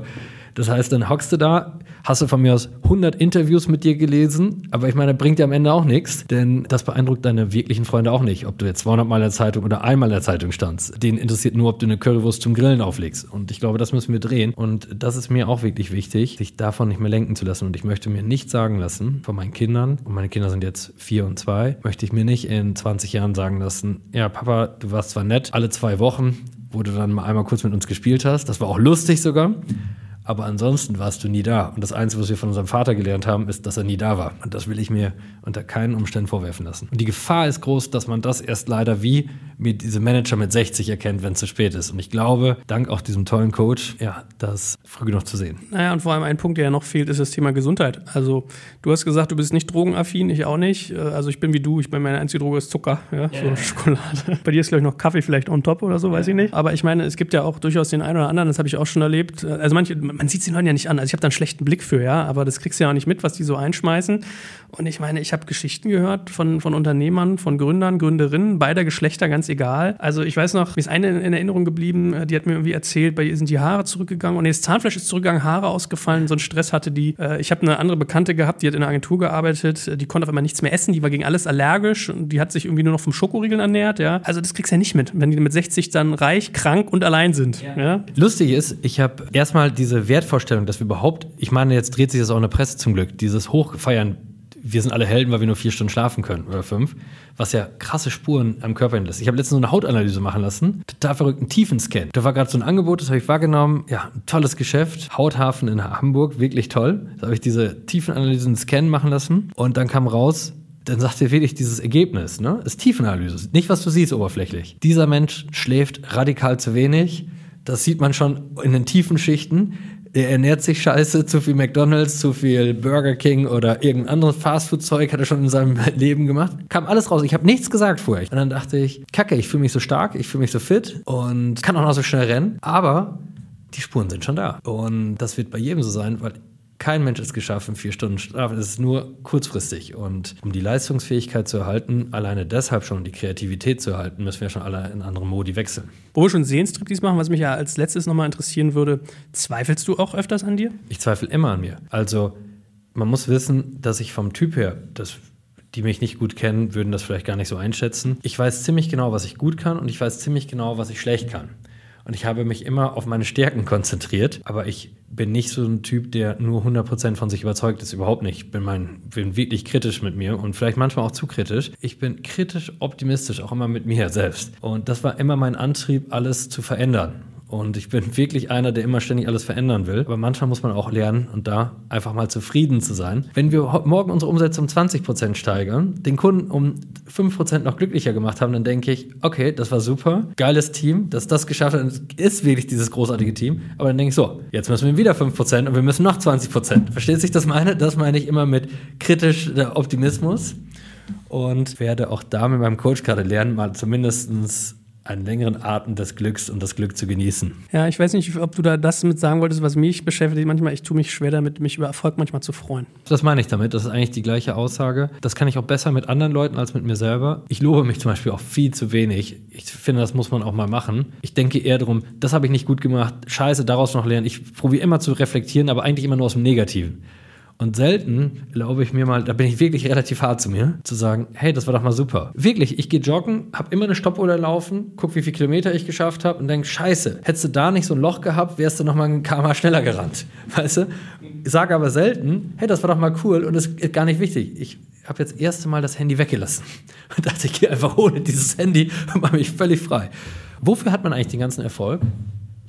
das heißt, dann hockst du da, hast du von mir aus 100 Interviews mit dir gelesen, aber ich meine, bringt dir am Ende auch nichts, denn das beeindruckt deine wirklichen Freunde auch nicht, ob du jetzt 200 Mal in der Zeitung oder einmal in der Zeitung standst. Den interessiert nur, ob du eine Currywurst zum Grillen auflegst. Und ich glaube, das müssen wir drehen. Und das ist mir auch wirklich wichtig, sich davon nicht mehr lenken zu lassen. Und ich möchte mir nicht sagen lassen von meinen Kindern, und meine Kinder sind jetzt vier und zwei, möchte ich mir nicht in 20 Jahren sagen lassen, ja, Papa, du warst zwar nett, alle zwei Wochen, wo du dann mal einmal kurz mit uns gespielt hast. Das war auch lustig sogar aber ansonsten warst du nie da. Und das Einzige, was wir von unserem Vater gelernt haben, ist, dass er nie da war. Und das will ich mir unter keinen Umständen vorwerfen lassen. Und die Gefahr ist groß, dass man das erst leider wie mit diesem Manager mit 60 erkennt, wenn es zu spät ist. Und ich glaube, dank auch diesem tollen Coach, ja, das früh genug zu sehen. Naja, und vor allem ein Punkt, der ja noch fehlt, ist das Thema Gesundheit. Also, du hast gesagt, du bist nicht drogenaffin, ich auch nicht. Also, ich bin wie du, ich bin meine einzige Droge ist Zucker, ja, yeah. so Schokolade. Bei dir ist, glaube ich, noch Kaffee vielleicht on top oder so, weiß yeah. ich nicht. Aber ich meine, es gibt ja auch durchaus den einen oder anderen, das habe ich auch schon erlebt. Also, manche, man sieht sie Leuten ja nicht an. Also, ich habe da einen schlechten Blick für, ja, aber das kriegst du ja auch nicht mit, was die so einschmeißen. Und ich meine, ich habe Geschichten gehört von, von Unternehmern, von Gründern, Gründerinnen, beider Geschlechter, ganz egal. Also, ich weiß noch, mir ist eine in Erinnerung geblieben, äh, die hat mir irgendwie erzählt, bei ihr sind die Haare zurückgegangen und das Zahnfleisch ist zurückgegangen, Haare ausgefallen, so einen Stress hatte die. Äh, ich habe eine andere Bekannte gehabt, die hat in einer Agentur gearbeitet, die konnte auf einmal nichts mehr essen, die war gegen alles allergisch und die hat sich irgendwie nur noch vom Schokoriegeln ernährt, ja. Also das kriegst du ja nicht mit, wenn die mit 60 dann reich, krank und allein sind. Ja. ja? Lustig ist, ich habe erstmal diese Wertvorstellung, dass wir überhaupt, ich meine, jetzt dreht sich das auch in der Presse zum Glück, dieses Hochfeiern wir sind alle Helden, weil wir nur vier Stunden schlafen können oder fünf, was ja krasse Spuren am Körper hinterlässt. Ich habe letztens so eine Hautanalyse machen lassen, total verrückten Tiefenscan. Da war gerade so ein Angebot, das habe ich wahrgenommen. Ja, ein tolles Geschäft, Hauthafen in Hamburg, wirklich toll. Da habe ich diese Tiefenanalysen Scan machen lassen und dann kam raus, dann sagt dir wirklich dieses Ergebnis, ne? Ist Tiefenanalyse, nicht was du siehst oberflächlich. Dieser Mensch schläft radikal zu wenig. Das sieht man schon in den tiefen Schichten er ernährt sich scheiße, zu viel McDonalds, zu viel Burger King oder irgendein anderes Fastfood-Zeug hat er schon in seinem Leben gemacht. Kam alles raus. Ich habe nichts gesagt vorher. Und dann dachte ich, kacke, ich fühle mich so stark, ich fühle mich so fit und kann auch noch so schnell rennen. Aber die Spuren sind schon da. Und das wird bei jedem so sein, weil kein Mensch ist geschaffen, vier Stunden Schlaf. Es ist nur kurzfristig. Und um die Leistungsfähigkeit zu erhalten, alleine deshalb schon die Kreativität zu erhalten, müssen wir schon alle in andere Modi wechseln. Wo wir schon Sehenstriptease machen, was mich ja als letztes nochmal interessieren würde, zweifelst du auch öfters an dir? Ich zweifle immer an mir. Also, man muss wissen, dass ich vom Typ her, das die mich nicht gut kennen, würden das vielleicht gar nicht so einschätzen. Ich weiß ziemlich genau, was ich gut kann und ich weiß ziemlich genau, was ich schlecht kann. Und ich habe mich immer auf meine Stärken konzentriert, aber ich bin nicht so ein Typ, der nur 100% von sich überzeugt ist, überhaupt nicht. Ich bin, mein, bin wirklich kritisch mit mir und vielleicht manchmal auch zu kritisch. Ich bin kritisch optimistisch, auch immer mit mir selbst. Und das war immer mein Antrieb, alles zu verändern. Und ich bin wirklich einer, der immer ständig alles verändern will. Aber manchmal muss man auch lernen und da einfach mal zufrieden zu sein. Wenn wir morgen unsere Umsätze um 20 Prozent steigern, den Kunden um 5 Prozent noch glücklicher gemacht haben, dann denke ich, okay, das war super, geiles Team, dass das geschafft hat, ist wirklich dieses großartige Team. Aber dann denke ich so, jetzt müssen wir wieder 5 Prozent und wir müssen noch 20 Prozent. Versteht sich das meine? Das meine ich immer mit kritisch Optimismus und werde auch da mit meinem Coach gerade lernen, mal zumindestens einen längeren Atem des Glücks und das Glück zu genießen. Ja, ich weiß nicht, ob du da das mit sagen wolltest, was mich beschäftigt. Manchmal, ich tue mich schwer damit, mich über Erfolg manchmal zu freuen. Das meine ich damit. Das ist eigentlich die gleiche Aussage. Das kann ich auch besser mit anderen Leuten als mit mir selber. Ich lobe mich zum Beispiel auch viel zu wenig. Ich finde, das muss man auch mal machen. Ich denke eher darum, das habe ich nicht gut gemacht. Scheiße, daraus noch lernen. Ich probiere immer zu reflektieren, aber eigentlich immer nur aus dem Negativen. Und selten glaube ich mir mal, da bin ich wirklich relativ hart zu mir, zu sagen, hey, das war doch mal super. Wirklich, ich gehe joggen, habe immer eine Stoppuhr laufen, guck, wie viele Kilometer ich geschafft habe und denke, scheiße, hättest du da nicht so ein Loch gehabt, wärst du noch mal ein kmh schneller gerannt. Weißt du? Sage aber selten, hey, das war doch mal cool und das ist gar nicht wichtig. Ich habe jetzt das erste Mal das Handy weggelassen und dachte, ich gehe einfach ohne dieses Handy und mache mich völlig frei. Wofür hat man eigentlich den ganzen Erfolg?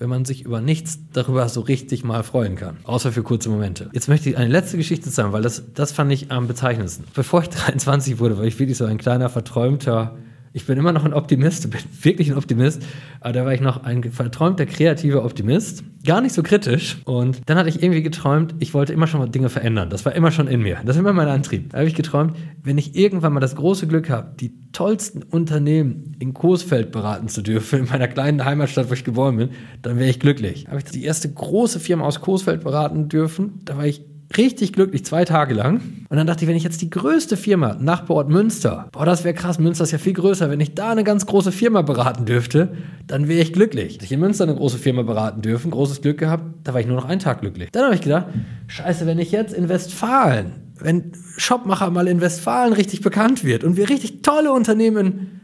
Wenn man sich über nichts darüber so richtig mal freuen kann. Außer für kurze Momente. Jetzt möchte ich eine letzte Geschichte sagen, weil das, das fand ich am bezeichnendsten. Bevor ich 23 wurde, war ich wirklich so ein kleiner, verträumter ich bin immer noch ein Optimist, bin wirklich ein Optimist, aber da war ich noch ein verträumter, kreativer Optimist, gar nicht so kritisch. Und dann hatte ich irgendwie geträumt, ich wollte immer schon Dinge verändern. Das war immer schon in mir. Das ist immer mein Antrieb. Da habe ich geträumt, wenn ich irgendwann mal das große Glück habe, die tollsten Unternehmen in Coesfeld beraten zu dürfen, in meiner kleinen Heimatstadt, wo ich geboren bin, dann wäre ich glücklich. Habe ich die erste große Firma aus Coesfeld beraten dürfen, da war ich richtig glücklich, zwei Tage lang. Und dann dachte ich, wenn ich jetzt die größte Firma, Nachbarort Münster, boah, das wäre krass, Münster ist ja viel größer, wenn ich da eine ganz große Firma beraten dürfte, dann wäre ich glücklich. Hätte ich in Münster eine große Firma beraten dürfen, großes Glück gehabt, da war ich nur noch einen Tag glücklich. Dann habe ich gedacht, scheiße, wenn ich jetzt in Westfalen, wenn Shopmacher mal in Westfalen richtig bekannt wird und wir richtig tolle Unternehmen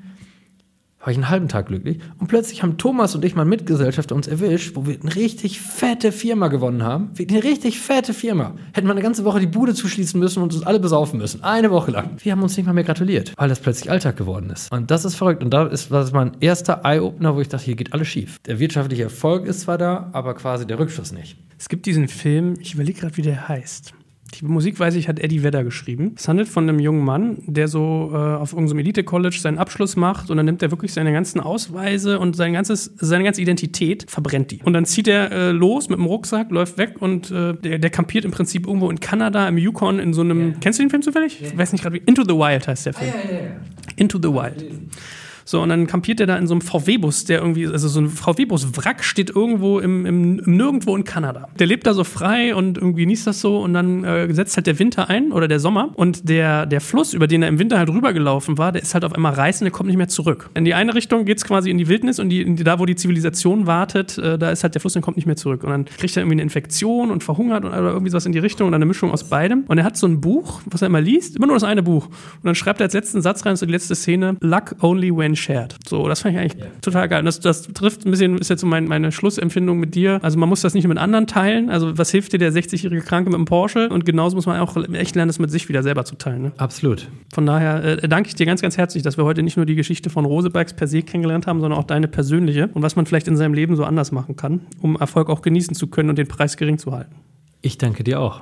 war ich einen halben Tag glücklich. Und plötzlich haben Thomas und ich mal Mitgesellschafter uns erwischt, wo wir eine richtig fette Firma gewonnen haben. Eine richtig fette Firma. Hätten wir eine ganze Woche die Bude zuschließen müssen und uns alle besaufen müssen. Eine Woche lang. Wir haben uns nicht mal mehr gratuliert, weil das plötzlich Alltag geworden ist. Und das ist verrückt. Und da ist das mein erster Eye-Opener, wo ich dachte, hier geht alles schief. Der wirtschaftliche Erfolg ist zwar da, aber quasi der Rückschluss nicht. Es gibt diesen Film, ich überlege gerade, wie der heißt. Die Musik, weiß ich, hat Eddie Vedder geschrieben. Es handelt von einem jungen Mann, der so äh, auf irgendeinem Elite-College seinen Abschluss macht und dann nimmt er wirklich seine ganzen Ausweise und sein ganzes, seine ganze Identität, verbrennt die. Und dann zieht er äh, los mit dem Rucksack, läuft weg und äh, der, der kampiert im Prinzip irgendwo in Kanada, im Yukon, in so einem. Yeah. Kennst du den Film zufällig? Yeah. Ich weiß nicht gerade wie. Into the Wild heißt der Film. Ah, ja, ja, ja. Into the Wild. So, und dann kampiert er da in so einem VW-Bus, der irgendwie, also so ein VW-Bus-Wrack steht irgendwo im, im, im, Nirgendwo in Kanada. Der lebt da so frei und irgendwie genießt das so und dann äh, setzt halt der Winter ein oder der Sommer und der, der Fluss, über den er im Winter halt rübergelaufen war, der ist halt auf einmal reiß und der kommt nicht mehr zurück. In die eine Richtung geht es quasi in die Wildnis und die, die, da, wo die Zivilisation wartet, äh, da ist halt der Fluss, der kommt nicht mehr zurück. Und dann kriegt er irgendwie eine Infektion und verhungert oder irgendwie sowas in die Richtung und eine Mischung aus beidem. Und er hat so ein Buch, was er immer liest, immer nur das eine Buch. Und dann schreibt er als letzten Satz rein, so die letzte Szene, Luck only when shared. So, das fand ich eigentlich ja. total geil. Und das, das trifft ein bisschen, ist jetzt so mein, meine Schlussempfindung mit dir. Also man muss das nicht mit anderen teilen. Also was hilft dir der 60-jährige Kranke mit dem Porsche? Und genauso muss man auch echt lernen, das mit sich wieder selber zu teilen. Ne? Absolut. Von daher äh, danke ich dir ganz, ganz herzlich, dass wir heute nicht nur die Geschichte von Rosebikes per se kennengelernt haben, sondern auch deine persönliche und was man vielleicht in seinem Leben so anders machen kann, um Erfolg auch genießen zu können und den Preis gering zu halten. Ich danke dir auch.